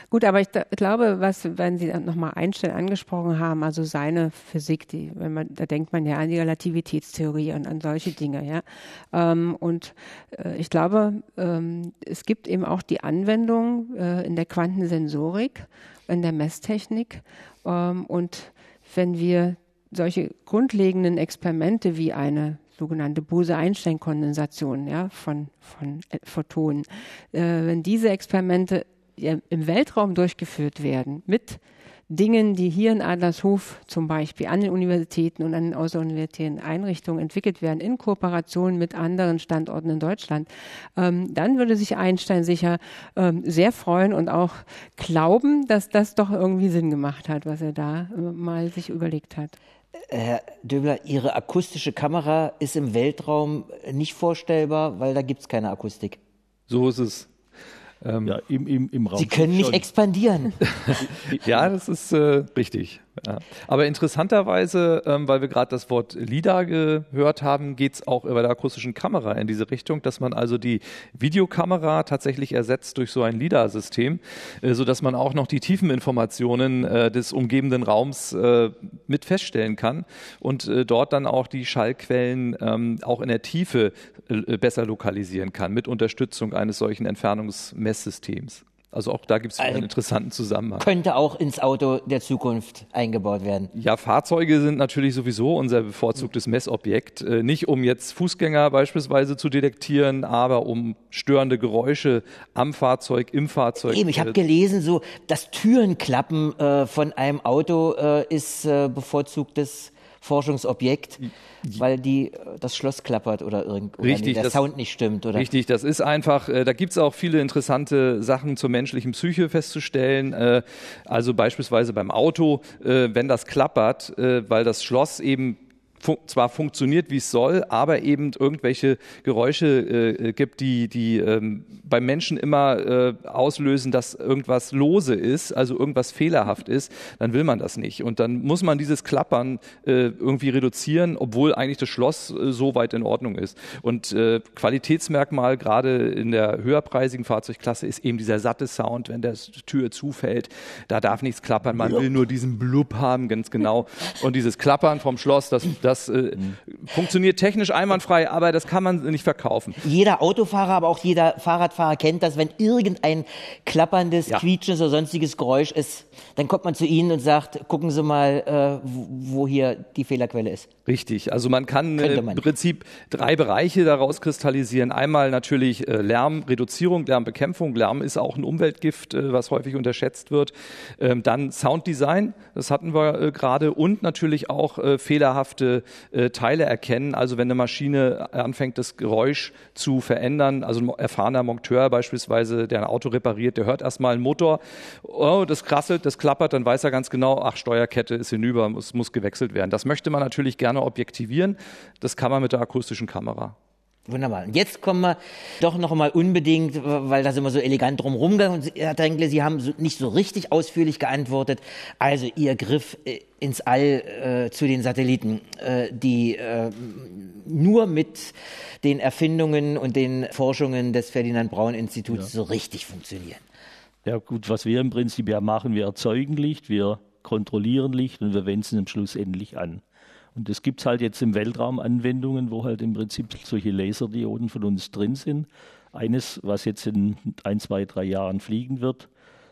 Gut, aber ich glaube, was, wenn Sie nochmal Einstein angesprochen haben, also seine Physik, die, wenn man, da denkt man ja an die Relativitätstheorie und an solche Dinge, ja. Ähm, und äh, ich glaube, ähm, es gibt eben auch die Anwendung äh, in der Quantensensorik, in der Messtechnik. Ähm, und wenn wir solche grundlegenden Experimente wie eine sogenannte Bose-Einstein-Kondensation ja, von, von äh, Photonen, äh, wenn diese Experimente im Weltraum durchgeführt werden mit Dingen, die hier in Adlershof zum Beispiel an den Universitäten und an den außeruniversitären Einrichtungen entwickelt werden, in Kooperation mit anderen Standorten in Deutschland, ähm, dann würde sich Einstein sicher ähm, sehr freuen und auch glauben, dass das doch irgendwie Sinn gemacht hat, was er da äh, mal sich überlegt hat. Herr Döbler, Ihre akustische Kamera ist im Weltraum nicht vorstellbar, weil da gibt es keine Akustik. So ist es. Ähm, ja, im, im, im Raum Sie können nicht expandieren. ja, das ist äh, richtig. Ja. Aber interessanterweise, ähm, weil wir gerade das Wort LIDAR gehört haben, geht es auch bei der akustischen Kamera in diese Richtung, dass man also die Videokamera tatsächlich ersetzt durch so ein LIDAR-System, äh, sodass man auch noch die Tiefeninformationen äh, des umgebenden Raums äh, mit feststellen kann und äh, dort dann auch die Schallquellen ähm, auch in der Tiefe äh, besser lokalisieren kann, mit Unterstützung eines solchen Entfernungsmesssystems. Also auch da gibt es einen also interessanten Zusammenhang. Könnte auch ins Auto der Zukunft eingebaut werden. Ja, Fahrzeuge sind natürlich sowieso unser bevorzugtes Messobjekt. Äh, nicht um jetzt Fußgänger beispielsweise zu detektieren, aber um störende Geräusche am Fahrzeug, im Fahrzeug. Eben, ich habe äh, gelesen, so das Türenklappen äh, von einem Auto äh, ist äh, bevorzugtes Forschungsobjekt, weil die, das Schloss klappert oder, irgend, oder richtig, der das, Sound nicht stimmt. Oder? Richtig, das ist einfach, äh, da gibt es auch viele interessante Sachen zur menschlichen Psyche festzustellen. Äh, also beispielsweise beim Auto, äh, wenn das klappert, weil das Schloss eben fun zwar funktioniert, wie es soll, aber eben irgendwelche Geräusche äh, gibt, die, die ähm, beim Menschen immer äh, auslösen, dass irgendwas lose ist, also irgendwas fehlerhaft ist, dann will man das nicht. Und dann muss man dieses Klappern äh, irgendwie reduzieren, obwohl eigentlich das Schloss äh, so weit in Ordnung ist. Und äh, Qualitätsmerkmal gerade in der höherpreisigen Fahrzeugklasse ist eben dieser satte Sound, wenn der Tür zufällt. Da darf nichts klappern, man will nur diesen Blub haben, ganz genau. Und dieses Klappern vom Schloss, das das äh, mhm. funktioniert technisch einwandfrei, aber das kann man nicht verkaufen. Jeder Autofahrer, aber auch jeder Fahrradfahrer kennt das, wenn irgendein klapperndes, ja. quietschendes oder sonstiges Geräusch ist, dann kommt man zu Ihnen und sagt, gucken Sie mal, äh, wo hier die Fehlerquelle ist. Richtig, also man kann äh, man. im Prinzip drei Bereiche daraus kristallisieren. Einmal natürlich äh, Lärmreduzierung, Lärmbekämpfung. Lärm ist auch ein Umweltgift, äh, was häufig unterschätzt wird. Ähm, dann Sounddesign, das hatten wir gerade, und natürlich auch fehlerhafte äh, Teile erkennen. Also wenn eine Maschine anfängt, das Geräusch zu verändern, also ein erfahrener Monteur beispielsweise, der ein Auto repariert, der hört erstmal einen Motor, oh, das krasselt, das klappert, dann weiß er ganz genau, ach, Steuerkette ist hinüber, es muss gewechselt werden. Das möchte man natürlich gerne objektivieren. Das kann man mit der akustischen Kamera. Wunderbar. Und jetzt kommen wir doch noch mal unbedingt, weil das immer so elegant drumherum gegangen ist. Herr Dränkle, Sie haben nicht so richtig ausführlich geantwortet. Also Ihr Griff äh, ins All äh, zu den Satelliten, äh, die äh, nur mit den Erfindungen und den Forschungen des Ferdinand Braun Instituts ja. so richtig funktionieren. Ja gut, was wir im Prinzip ja machen, wir erzeugen Licht, wir kontrollieren Licht und wir wenden es am Schluss endlich an. Und das gibt es halt jetzt im Weltraum Anwendungen, wo halt im Prinzip solche Laserdioden von uns drin sind. Eines, was jetzt in ein, zwei, drei Jahren fliegen wird,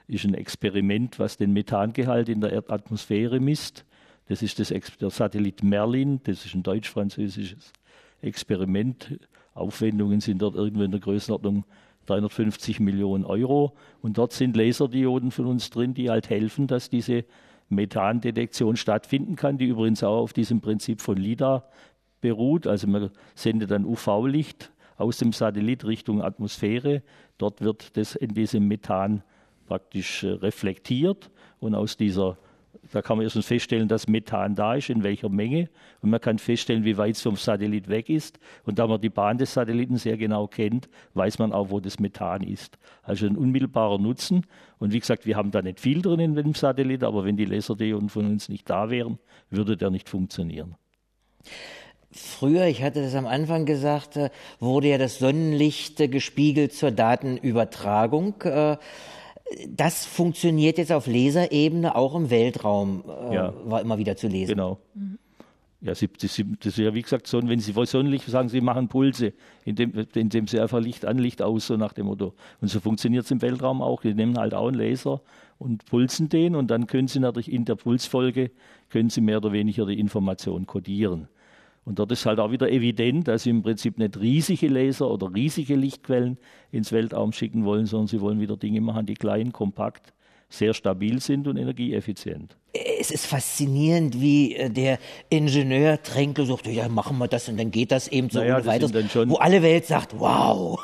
ist ein Experiment, was den Methangehalt in der Erdatmosphäre misst. Das ist das, der Satellit Merlin, das ist ein deutsch-französisches Experiment. Aufwendungen sind dort irgendwo in der Größenordnung 350 Millionen Euro. Und dort sind Laserdioden von uns drin, die halt helfen, dass diese Methandetektion stattfinden kann, die übrigens auch auf diesem Prinzip von LIDAR beruht. Also man sendet dann UV-Licht aus dem Satellit Richtung Atmosphäre. Dort wird das in diesem Methan praktisch äh, reflektiert und aus dieser da kann man erstens feststellen, dass Methan da ist, in welcher Menge. Und man kann feststellen, wie weit es vom Satellit weg ist. Und da man die Bahn des Satelliten sehr genau kennt, weiß man auch, wo das Methan ist. Also ein unmittelbarer Nutzen. Und wie gesagt, wir haben da nicht viel drin in dem Satellit, aber wenn die Laserdioden von uns nicht da wären, würde der nicht funktionieren. Früher, ich hatte das am Anfang gesagt, äh, wurde ja das Sonnenlicht äh, gespiegelt zur Datenübertragung. Das funktioniert jetzt auf Laserebene auch im Weltraum, äh, ja. war immer wieder zu lesen. Genau. Mhm. Ja, sie, sie, das ist ja wie gesagt so, wenn Sie Sonnenlicht sagen, Sie machen Pulse, indem, indem Sie einfach Licht an, Licht aus, so nach dem Motto. Und so funktioniert es im Weltraum auch. Die nehmen halt auch einen Laser und pulsen den und dann können Sie natürlich in der Pulsfolge, können Sie mehr oder weniger die Information kodieren. Und dort ist halt auch wieder evident, dass sie im Prinzip nicht riesige Laser oder riesige Lichtquellen ins Weltraum schicken wollen, sondern sie wollen wieder Dinge machen, die klein, kompakt, sehr stabil sind und energieeffizient. Es ist faszinierend, wie äh, der Ingenieur Tränke sagt, ja, machen wir das und dann geht das eben so naja, und weiter. Wo alle Welt sagt, wow.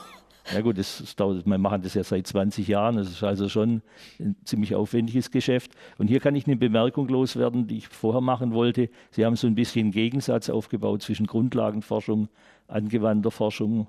Ja gut, das, das dauert, wir machen das ja seit 20 Jahren, das ist also schon ein ziemlich aufwendiges Geschäft. Und hier kann ich eine Bemerkung loswerden, die ich vorher machen wollte. Sie haben so ein bisschen einen Gegensatz aufgebaut zwischen Grundlagenforschung, angewandter Forschung,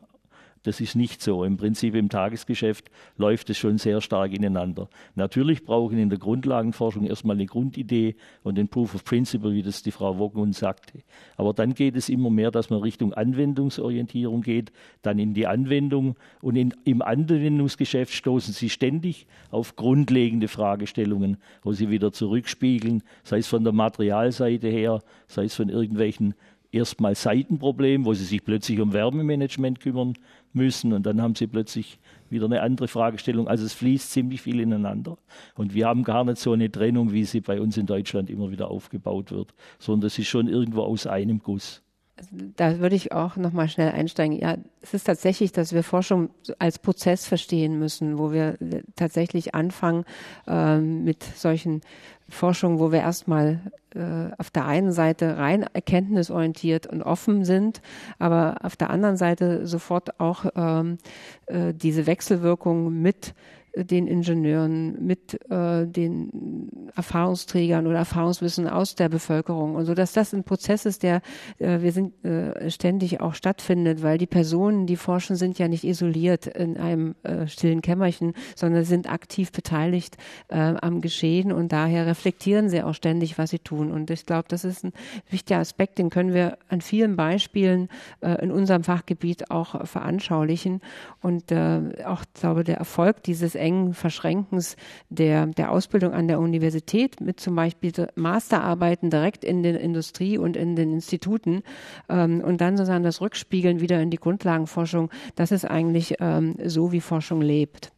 das ist nicht so. Im Prinzip im Tagesgeschäft läuft es schon sehr stark ineinander. Natürlich brauchen in der Grundlagenforschung erstmal eine Grundidee und den Proof of Principle, wie das die Frau Woggen sagte. Aber dann geht es immer mehr, dass man Richtung Anwendungsorientierung geht, dann in die Anwendung und in, im Anwendungsgeschäft stoßen Sie ständig auf grundlegende Fragestellungen, wo Sie wieder zurückspiegeln, sei es von der Materialseite her, sei es von irgendwelchen erstmal Seitenproblemen, wo sie sich plötzlich um Wärmemanagement kümmern müssen und dann haben sie plötzlich wieder eine andere Fragestellung. Also es fließt ziemlich viel ineinander. Und wir haben gar nicht so eine Trennung, wie sie bei uns in Deutschland immer wieder aufgebaut wird, sondern es ist schon irgendwo aus einem Guss. Da würde ich auch noch mal schnell einsteigen. Ja, es ist tatsächlich, dass wir Forschung als Prozess verstehen müssen, wo wir tatsächlich anfangen äh, mit solchen Forschung, wo wir erstmal äh, auf der einen Seite rein erkenntnisorientiert und offen sind, aber auf der anderen Seite sofort auch ähm, äh, diese Wechselwirkung mit den Ingenieuren, mit äh, den Erfahrungsträgern oder Erfahrungswissen aus der Bevölkerung und so, dass das ein Prozess ist, der äh, wir sind äh, ständig auch stattfindet, weil die Personen, die forschen, sind ja nicht isoliert in einem äh, stillen Kämmerchen, sondern sind aktiv beteiligt äh, am Geschehen und daher reflektieren sie auch ständig, was sie tun. Und ich glaube, das ist ein wichtiger Aspekt, den können wir an vielen Beispielen äh, in unserem Fachgebiet auch veranschaulichen und äh, auch, glaube der Erfolg dieses engen Verschränkens der, der Ausbildung an der Universität mit zum Beispiel Masterarbeiten direkt in der Industrie und in den Instituten ähm, und dann sozusagen das Rückspiegeln wieder in die Grundlagenforschung, das ist eigentlich ähm, so, wie Forschung lebt.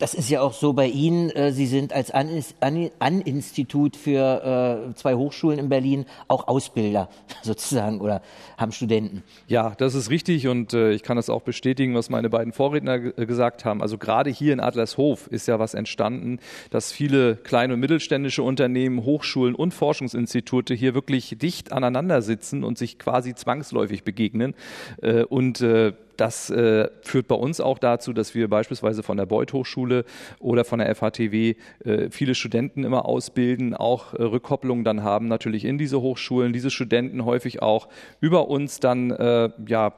Das ist ja auch so bei Ihnen. Äh, Sie sind als An-Institut für äh, zwei Hochschulen in Berlin auch Ausbilder sozusagen oder haben Studenten. Ja, das ist richtig und äh, ich kann das auch bestätigen, was meine beiden Vorredner gesagt haben. Also gerade hier in Adlershof ist ja was entstanden, dass viele kleine und mittelständische Unternehmen, Hochschulen und Forschungsinstitute hier wirklich dicht aneinander sitzen und sich quasi zwangsläufig begegnen und das führt bei uns auch dazu, dass wir beispielsweise von der Beuth Hochschule oder von der FHTW äh, viele Studenten immer ausbilden, auch äh, Rückkopplungen dann haben natürlich in diese Hochschulen, diese Studenten häufig auch über uns dann äh, ja,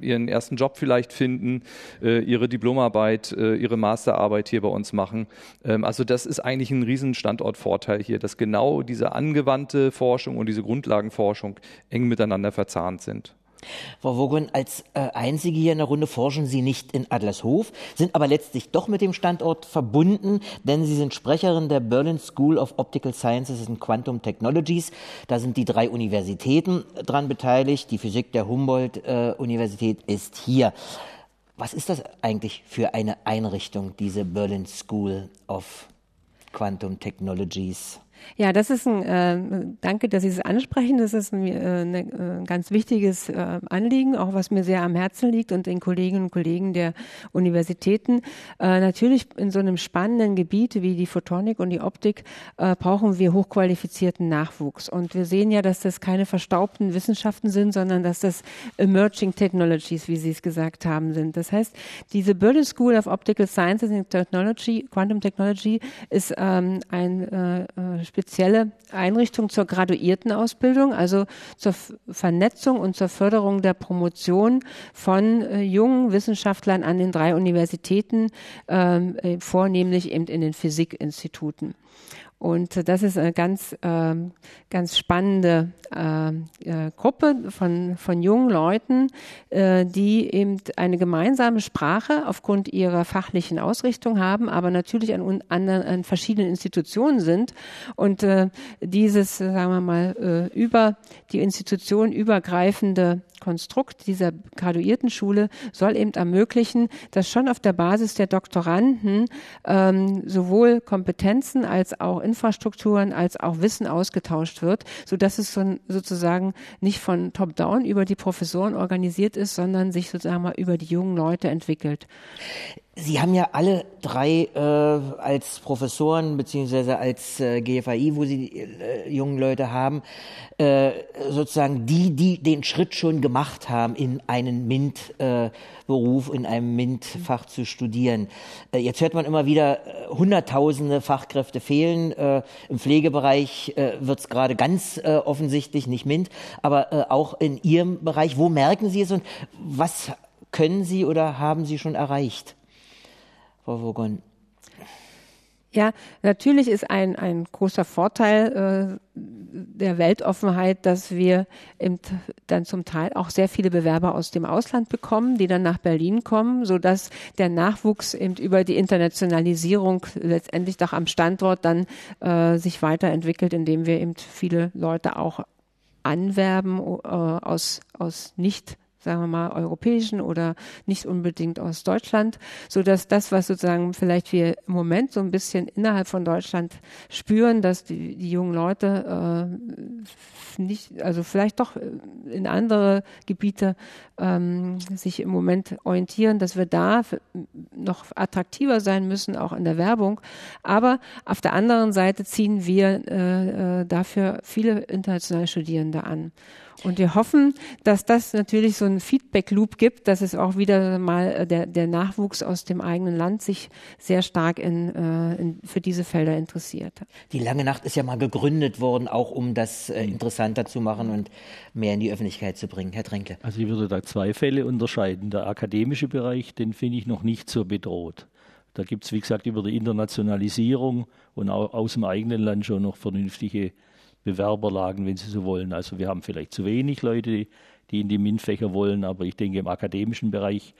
ihren ersten Job vielleicht finden, ihre Diplomarbeit, ihre Masterarbeit hier bei uns machen. Ähm, also das ist eigentlich ein riesen Standortvorteil hier, dass genau diese angewandte Forschung und diese Grundlagenforschung eng miteinander verzahnt sind. Frau Wogon, als äh, Einzige hier in der Runde forschen Sie nicht in Adlershof, sind aber letztlich doch mit dem Standort verbunden, denn Sie sind Sprecherin der Berlin School of Optical Sciences and Quantum Technologies. Da sind die drei Universitäten dran beteiligt. Die Physik der Humboldt-Universität äh, ist hier. Was ist das eigentlich für eine Einrichtung, diese Berlin School of Quantum Technologies? Ja, das ist ein, äh, danke, dass Sie es ansprechen. Das ist ein, äh, ne, ein äh, ganz wichtiges äh, Anliegen, auch was mir sehr am Herzen liegt und den Kolleginnen und Kollegen der Universitäten. Äh, natürlich in so einem spannenden Gebiet wie die Photonik und die Optik äh, brauchen wir hochqualifizierten Nachwuchs. Und wir sehen ja, dass das keine verstaubten Wissenschaften sind, sondern dass das Emerging Technologies, wie Sie es gesagt haben, sind. Das heißt, diese Berlin School of Optical Sciences and Technology, Quantum Technology, ist ähm, ein äh, spezielle Einrichtung zur Graduiertenausbildung, also zur Vernetzung und zur Förderung der Promotion von äh, jungen Wissenschaftlern an den drei Universitäten, ähm, äh, vornehmlich eben in den Physikinstituten. Und das ist eine ganz, äh, ganz spannende äh, äh, Gruppe von, von jungen Leuten, äh, die eben eine gemeinsame Sprache aufgrund ihrer fachlichen Ausrichtung haben, aber natürlich an, an, an verschiedenen Institutionen sind. Und äh, dieses, sagen wir mal, äh, über die Institution übergreifende Konstrukt dieser Graduiertenschule soll eben ermöglichen, dass schon auf der Basis der Doktoranden ähm, sowohl Kompetenzen als auch Infrastrukturen als auch Wissen ausgetauscht wird, so dass es so, sozusagen nicht von Top-Down über die Professoren organisiert ist, sondern sich sozusagen mal über die jungen Leute entwickelt. Sie haben ja alle drei äh, als Professoren beziehungsweise als äh, GFAI, wo Sie äh, jungen Leute haben, äh, sozusagen die, die den Schritt schon gemacht haben, in einen MINT-Beruf, in einem MINT-Fach zu studieren. Äh, jetzt hört man immer wieder, äh, Hunderttausende Fachkräfte fehlen. Äh, Im Pflegebereich äh, wird es gerade ganz äh, offensichtlich, nicht MINT, aber äh, auch in Ihrem Bereich. Wo merken Sie es und was können Sie oder haben Sie schon erreicht? Frau Vogon. Ja, natürlich ist ein, ein großer Vorteil äh, der Weltoffenheit, dass wir eben dann zum Teil auch sehr viele Bewerber aus dem Ausland bekommen, die dann nach Berlin kommen, so dass der Nachwuchs eben über die Internationalisierung letztendlich doch am Standort dann äh, sich weiterentwickelt, indem wir eben viele Leute auch anwerben äh, aus, aus nicht sagen wir mal, europäischen oder nicht unbedingt aus Deutschland, so dass das, was sozusagen vielleicht wir im Moment so ein bisschen innerhalb von Deutschland spüren, dass die, die jungen Leute äh, nicht, also vielleicht doch in andere Gebiete ähm, sich im Moment orientieren, dass wir da noch attraktiver sein müssen, auch in der Werbung. Aber auf der anderen Seite ziehen wir äh, äh dafür viele internationale Studierende an. Und wir hoffen, dass das natürlich so einen Feedback-Loop gibt, dass es auch wieder mal äh, der, der Nachwuchs aus dem eigenen Land sich sehr stark in, äh, in, für diese Felder interessiert. Die Lange Nacht ist ja mal gegründet worden, auch um das äh, interessanter zu machen und mehr in die Öffentlichkeit zu bringen. Herr Tränke. Also ich würde da zwei Fälle unterscheiden. Der akademische Bereich, den finde ich noch nicht so bedroht. Da gibt es, wie gesagt, über die Internationalisierung und auch aus dem eigenen Land schon noch vernünftige Bewerberlagen, wenn Sie so wollen. Also wir haben vielleicht zu wenig Leute, die in die MINT-Fächer wollen, aber ich denke, im akademischen Bereich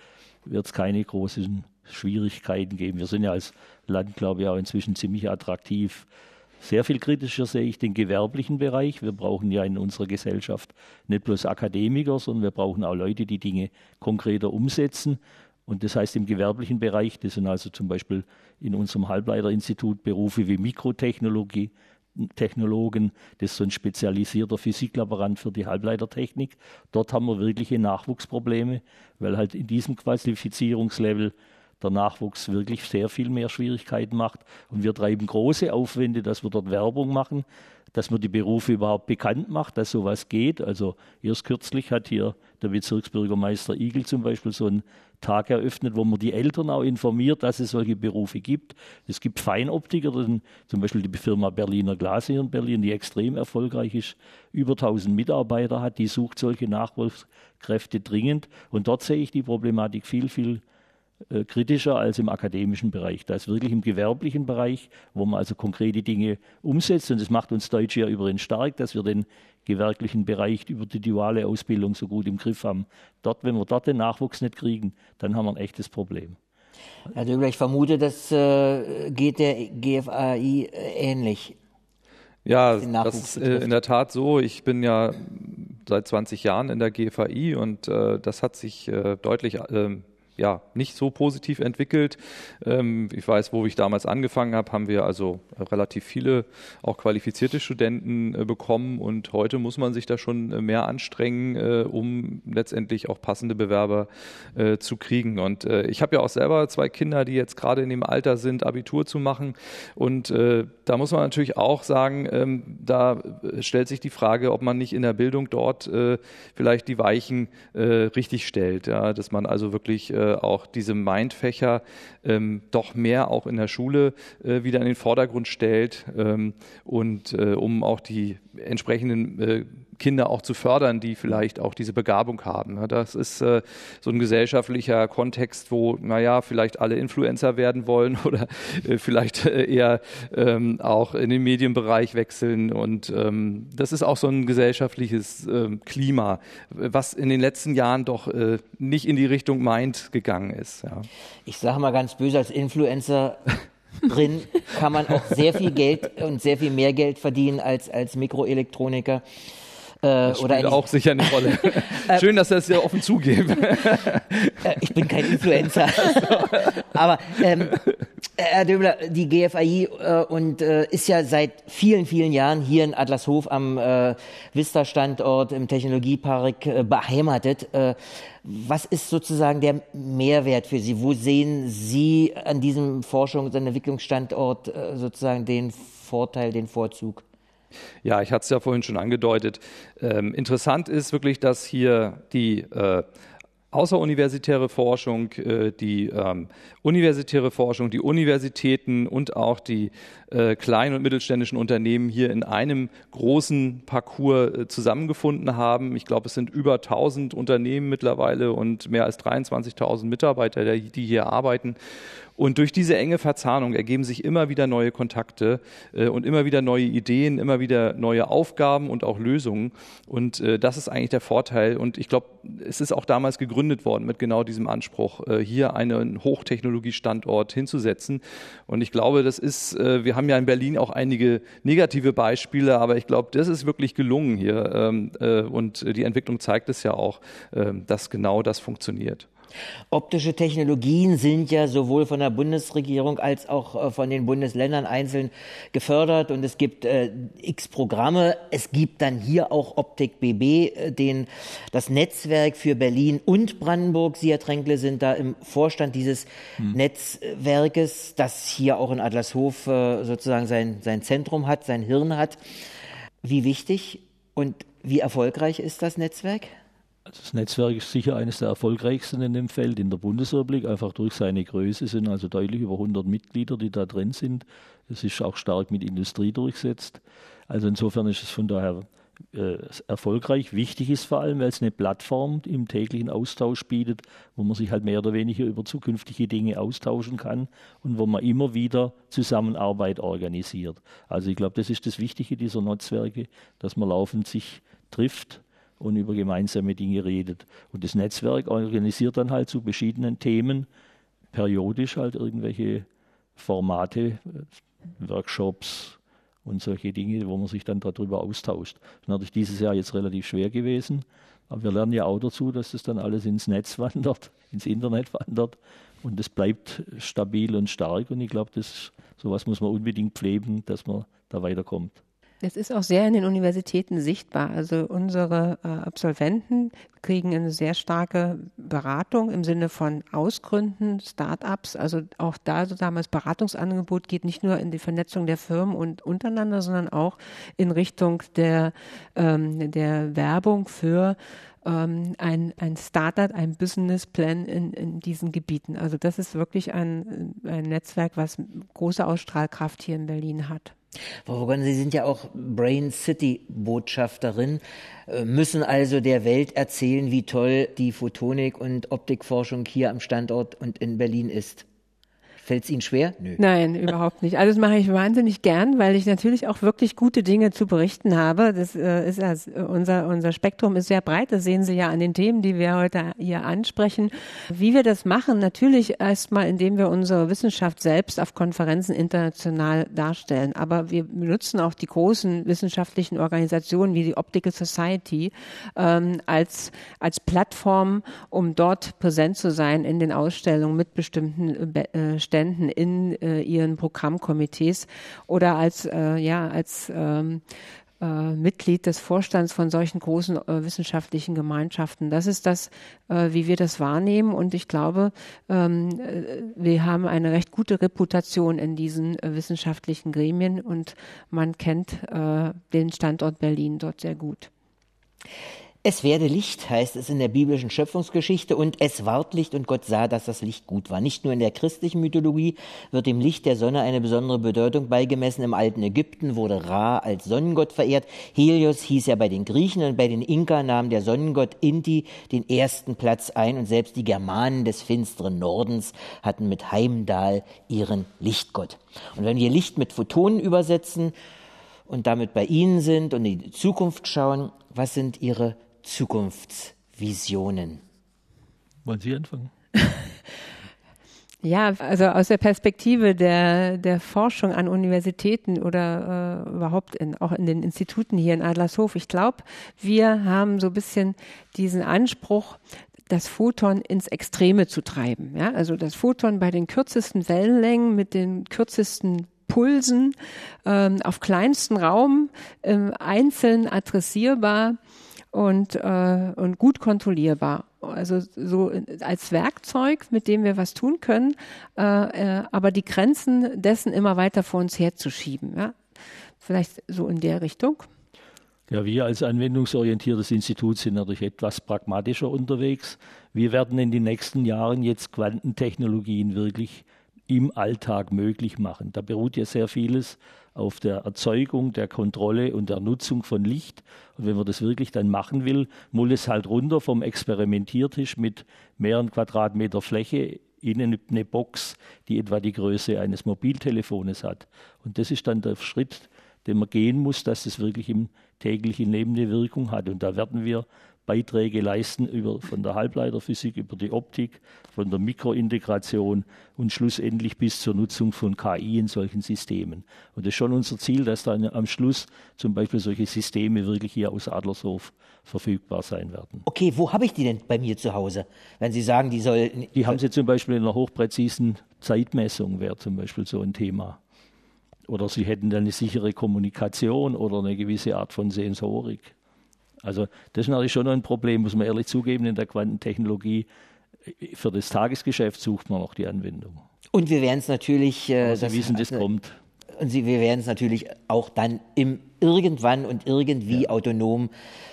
wird es keine großen Schwierigkeiten geben. Wir sind ja als Land, glaube ich, auch inzwischen ziemlich attraktiv. Sehr viel kritischer sehe ich den gewerblichen Bereich. Wir brauchen ja in unserer Gesellschaft nicht bloß Akademiker, sondern wir brauchen auch Leute, die Dinge konkreter umsetzen. Und das heißt im gewerblichen Bereich, das sind also zum Beispiel in unserem Halbleiterinstitut Berufe wie Mikrotechnologie, Technologen, das ist so ein spezialisierter Physiklaborant für die Halbleitertechnik. Dort haben wir wirkliche Nachwuchsprobleme, weil halt in diesem Qualifizierungslevel der Nachwuchs wirklich sehr viel mehr Schwierigkeiten macht. Und wir treiben große Aufwände, dass wir dort Werbung machen, dass man die Berufe überhaupt bekannt macht, dass sowas geht. Also erst kürzlich hat hier der Bezirksbürgermeister Igel zum Beispiel so einen Tag eröffnet, wo man die Eltern auch informiert, dass es solche Berufe gibt. Es gibt Feinoptiker, zum Beispiel die Firma Berliner Glas hier in Berlin, die extrem erfolgreich ist, über 1000 Mitarbeiter hat, die sucht solche Nachwuchskräfte dringend. Und dort sehe ich die Problematik viel, viel äh, kritischer als im akademischen Bereich. Da ist wirklich im gewerblichen Bereich, wo man also konkrete Dinge umsetzt. Und das macht uns Deutsche ja übrigens stark, dass wir den gewerblichen Bereich über die duale Ausbildung so gut im Griff haben. Dort, wenn wir dort den Nachwuchs nicht kriegen, dann haben wir ein echtes Problem. Herr Döbler, ich vermute, das äh, geht der GFAI äh, ähnlich. Ja, das ist äh, in der Tat so. Ich bin ja seit 20 Jahren in der GFAI und äh, das hat sich deutlich ja, nicht so positiv entwickelt. Ähm, ich weiß, wo ich damals angefangen habe, haben wir also relativ viele auch qualifizierte Studenten äh, bekommen und heute muss man sich da schon äh, mehr anstrengen, äh, um letztendlich auch passende Bewerber zu kriegen. Und ich habe ja auch selber zwei Kinder, die jetzt gerade in dem Alter sind, Abitur zu machen und da muss man natürlich auch sagen, ähm, da stellt sich die Frage, ob man nicht in der Bildung dort vielleicht die Weichen richtig stellt, ja, dass man also wirklich äh, auch diese Mindfächer ähm, doch mehr auch in der Schule äh, wieder in den Vordergrund stellt ähm, und äh, um auch die entsprechenden äh, Kinder auch zu fördern, die vielleicht auch diese Begabung haben. Das ist äh, so ein gesellschaftlicher Kontext, wo, naja, vielleicht alle Influencer werden wollen oder äh, vielleicht äh, eher ähm, auch in den Medienbereich wechseln. Und ähm, das ist auch so ein gesellschaftliches ähm, Klima, was in den letzten Jahren doch nicht in die Richtung meint gegangen ist. Ich sage mal ganz böse, als Influencer drin kann man auch sehr viel Geld und sehr viel mehr Geld verdienen als als Mikroelektroniker. Äh, das spielt oder auch sicher eine Rolle. Schön, dass Sie das ja offen zugeben. Äh, ich bin kein Influencer. Aber ähm, Herr Döbler, die GFAI äh, und äh, ist ja seit vielen, vielen Jahren hier in Adlershof am äh, Vista-Standort im Technologiepark äh, beheimatet. Äh, was ist sozusagen der Mehrwert für Sie? Wo sehen Sie an diesem Forschungs- und Entwicklungsstandort äh, sozusagen den Vorteil, den Vorzug? Ja, ich hatte es ja vorhin schon angedeutet. Ähm, interessant ist wirklich, dass hier die äh, außeruniversitäre Forschung, äh, die ähm, universitäre Forschung, die Universitäten und auch die äh, kleinen und mittelständischen Unternehmen hier in einem großen Parcours äh, zusammengefunden haben. Ich glaube, es sind über 1000 Unternehmen mittlerweile und mehr als 23.000 Mitarbeiter, die hier arbeiten. Und durch diese enge Verzahnung ergeben sich immer wieder neue Kontakte äh, und immer wieder neue Ideen, immer wieder neue Aufgaben und auch Lösungen. Und äh, das ist eigentlich der Vorteil. Und ich glaube, es ist auch damals gegründet worden mit genau diesem Anspruch, äh, hier einen Hochtechnologiestandort hinzusetzen. Und ich glaube, das ist, äh, wir haben ja in Berlin auch einige negative Beispiele, aber ich glaube, das ist wirklich gelungen hier. Ähm, äh, und die Entwicklung zeigt es ja auch, ähm, dass genau das funktioniert. Optische Technologien sind ja sowohl von der Bundesregierung als auch äh, von den Bundesländern einzeln gefördert und es gibt äh, x Programme. Es gibt dann hier auch Optik BB, äh, den, das Netzwerk für Berlin und Brandenburg. Sie, Herr Tränkle, sind da im Vorstand dieses hm. Netzwerkes, das hier auch in Adlershof äh, sozusagen sein, sein Zentrum hat, sein Hirn hat. Wie wichtig und wie erfolgreich ist das Netzwerk? Das Netzwerk ist sicher eines der erfolgreichsten in dem Feld in der Bundesrepublik, einfach durch seine Größe sind also deutlich über 100 Mitglieder, die da drin sind. Es ist auch stark mit Industrie durchsetzt. Also insofern ist es von daher äh, erfolgreich. Wichtig ist vor allem, weil es eine Plattform im täglichen Austausch bietet, wo man sich halt mehr oder weniger über zukünftige Dinge austauschen kann und wo man immer wieder Zusammenarbeit organisiert. Also ich glaube, das ist das Wichtige dieser Netzwerke, dass man laufend sich trifft und über gemeinsame Dinge redet. Und das Netzwerk organisiert dann halt zu verschiedenen Themen periodisch halt irgendwelche Formate, Workshops und solche Dinge, wo man sich dann darüber austauscht. Das ist natürlich dieses Jahr jetzt relativ schwer gewesen, aber wir lernen ja auch dazu, dass das dann alles ins Netz wandert, ins Internet wandert und das bleibt stabil und stark und ich glaube, sowas muss man unbedingt pflegen, dass man da weiterkommt. Es ist auch sehr in den Universitäten sichtbar. Also unsere äh, Absolventen kriegen eine sehr starke Beratung im Sinne von Ausgründen, Start-ups. Also auch da sozusagen das Beratungsangebot geht nicht nur in die Vernetzung der Firmen und untereinander, sondern auch in Richtung der, ähm, der Werbung für ähm, ein, ein Startup, ein Businessplan in, in diesen Gebieten. Also das ist wirklich ein, ein Netzwerk, was große Ausstrahlkraft hier in Berlin hat. Frau Vogon, Sie sind ja auch Brain City Botschafterin, äh, müssen also der Welt erzählen, wie toll die Photonik und Optikforschung hier am Standort und in Berlin ist. Fällt es Ihnen schwer? Nö. Nein, überhaupt nicht. Also das mache ich wahnsinnig gern, weil ich natürlich auch wirklich gute Dinge zu berichten habe. Das äh, ist also unser unser Spektrum ist sehr breit. Das sehen Sie ja an den Themen, die wir heute hier ansprechen. Wie wir das machen, natürlich erstmal, indem wir unsere Wissenschaft selbst auf Konferenzen international darstellen. Aber wir benutzen auch die großen wissenschaftlichen Organisationen wie die Optical Society ähm, als als Plattform, um dort präsent zu sein in den Ausstellungen mit bestimmten äh, Ständen in äh, ihren Programmkomitees oder als, äh, ja, als ähm, äh, Mitglied des Vorstands von solchen großen äh, wissenschaftlichen Gemeinschaften. Das ist das, äh, wie wir das wahrnehmen. Und ich glaube, ähm, äh, wir haben eine recht gute Reputation in diesen äh, wissenschaftlichen Gremien und man kennt äh, den Standort Berlin dort sehr gut. Es werde Licht, heißt es in der biblischen Schöpfungsgeschichte, und es ward Licht und Gott sah, dass das Licht gut war. Nicht nur in der christlichen Mythologie wird dem Licht der Sonne eine besondere Bedeutung beigemessen. Im alten Ägypten wurde Ra als Sonnengott verehrt. Helios hieß er bei den Griechen und bei den Inka nahm der Sonnengott Inti den ersten Platz ein und selbst die Germanen des finsteren Nordens hatten mit Heimdall ihren Lichtgott. Und wenn wir Licht mit Photonen übersetzen und damit bei Ihnen sind und in die Zukunft schauen, was sind Ihre Zukunftsvisionen. Wollen Sie anfangen? Ja, also aus der Perspektive der, der Forschung an Universitäten oder äh, überhaupt in, auch in den Instituten hier in Adlershof, ich glaube, wir haben so ein bisschen diesen Anspruch, das Photon ins Extreme zu treiben. Ja? Also das Photon bei den kürzesten Wellenlängen mit den kürzesten Pulsen ähm, auf kleinsten Raum ähm, einzeln adressierbar und, äh, und gut kontrollierbar. Also so als Werkzeug, mit dem wir was tun können, äh, äh, aber die Grenzen dessen immer weiter vor uns herzuschieben. Ja? Vielleicht so in der Richtung. Ja, wir als anwendungsorientiertes Institut sind natürlich etwas pragmatischer unterwegs. Wir werden in den nächsten Jahren jetzt Quantentechnologien wirklich im Alltag möglich machen. Da beruht ja sehr vieles auf der Erzeugung, der Kontrolle und der Nutzung von Licht. Und wenn man das wirklich dann machen will, muss es halt runter vom Experimentiertisch mit mehreren Quadratmeter Fläche in eine Box, die etwa die Größe eines Mobiltelefones hat. Und das ist dann der Schritt, den man gehen muss, dass es wirklich im täglichen Leben eine Wirkung hat. Und da werden wir Beiträge leisten über, von der Halbleiterphysik über die Optik, von der Mikrointegration und schlussendlich bis zur Nutzung von KI in solchen Systemen. Und das ist schon unser Ziel, dass dann am Schluss zum Beispiel solche Systeme wirklich hier aus Adlershof verfügbar sein werden. Okay, wo habe ich die denn bei mir zu Hause? Wenn Sie sagen, die soll. Die haben Sie zum Beispiel in einer hochpräzisen Zeitmessung, wäre zum Beispiel so ein Thema. Oder Sie hätten dann eine sichere Kommunikation oder eine gewisse Art von Sensorik. Also das ist natürlich schon ein Problem, muss man ehrlich zugeben, in der Quantentechnologie. Für das Tagesgeschäft sucht man noch die Anwendung. Und wir werden es natürlich. Äh, Sie wissen, das kommt. Und Sie, wir werden es natürlich auch dann im irgendwann und irgendwie ja. autonom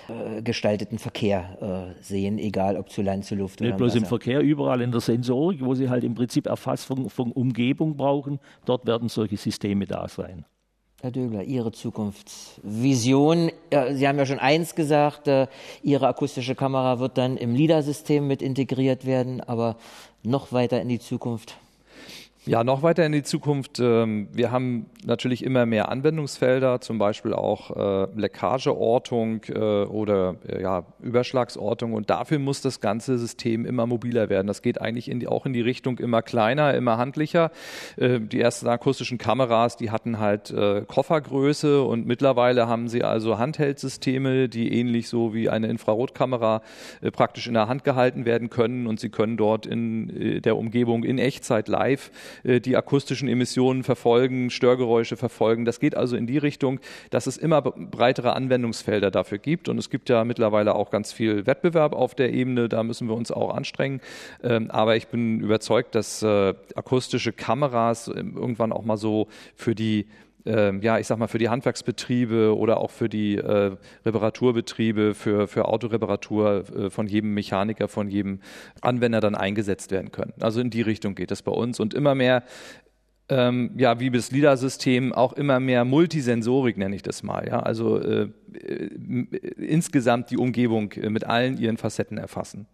äh, gestalteten Verkehr äh, sehen, egal ob zu Land, zu Luft Nicht oder bloß im Verkehr, überall in der Sensorik, wo Sie halt im Prinzip Erfassung von Umgebung brauchen, dort werden solche Systeme da sein. Herr Dögler, Ihre Zukunftsvision. Sie haben ja schon eins gesagt, äh, Ihre akustische Kamera wird dann im LIDAR-System mit integriert werden, aber noch weiter in die Zukunft. Ja, noch weiter in die Zukunft. Ähm, wir haben natürlich immer mehr Anwendungsfelder, zum Beispiel auch äh, Leckageortung äh, oder äh, ja, Überschlagsortung. Und dafür muss das ganze System immer mobiler werden. Das geht eigentlich in die, auch in die Richtung immer kleiner, immer handlicher. Die ersten akustischen Kameras, die hatten halt Koffergröße und mittlerweile haben sie also Handheldsysteme, die ähnlich so wie eine Infrarotkamera praktisch in der Hand gehalten werden können und sie können dort in der Umgebung in Echtzeit live die akustischen Emissionen verfolgen, Störgeräusche verfolgen. Das geht also in die Richtung, dass es immer breitere Anwendungsfelder dafür gibt. Und es gibt ja mittlerweile auch ganz viel Wettbewerb auf der Ebene. Da müssen wir uns auch anstrengen. Ähm, aber ich bin überzeugt, dass äh, akustische Kameras ähm, irgendwann auch mal so für die äh, ja, ich sag mal, für die Handwerksbetriebe oder auch für die äh, Reparaturbetriebe, für, für Autoreparatur äh, von jedem Mechaniker, von jedem Anwender dann eingesetzt werden können. Also in die Richtung geht es bei uns und immer mehr ähm, ja, wie das LIDAR-System auch immer mehr Multisensorik, nenne ich das mal. Ja? Also äh, äh, insgesamt die Umgebung äh, mit allen ihren Facetten erfassen.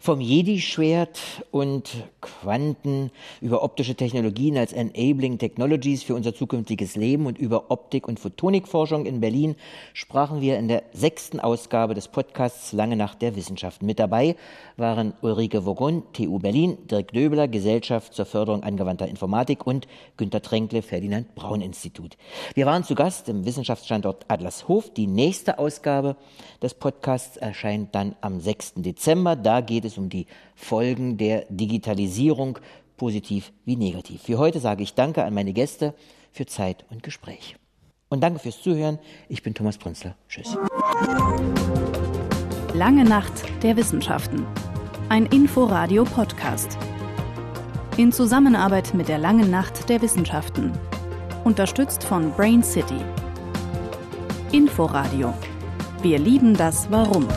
Vom Jedi-Schwert und Quanten über optische Technologien als Enabling Technologies für unser zukünftiges Leben und über Optik- und Photonikforschung in Berlin sprachen wir in der sechsten Ausgabe des Podcasts Lange Nacht der Wissenschaften. Mit dabei waren Ulrike Vogon, TU Berlin, Dirk Döbler, Gesellschaft zur Förderung angewandter Informatik und Günter Tränkle, Ferdinand Braun Institut. Wir waren zu Gast im Wissenschaftsstandort Adlershof. Die nächste Ausgabe des Podcasts erscheint dann am 6. Dezember. Da geht es um die Folgen der Digitalisierung, positiv wie negativ. Für heute sage ich Danke an meine Gäste für Zeit und Gespräch. Und danke fürs Zuhören. Ich bin Thomas Brünzler. Tschüss. Lange Nacht der Wissenschaften. Ein Inforadio-Podcast. In Zusammenarbeit mit der Langen Nacht der Wissenschaften. Unterstützt von Brain City. Inforadio. Wir lieben das Warum.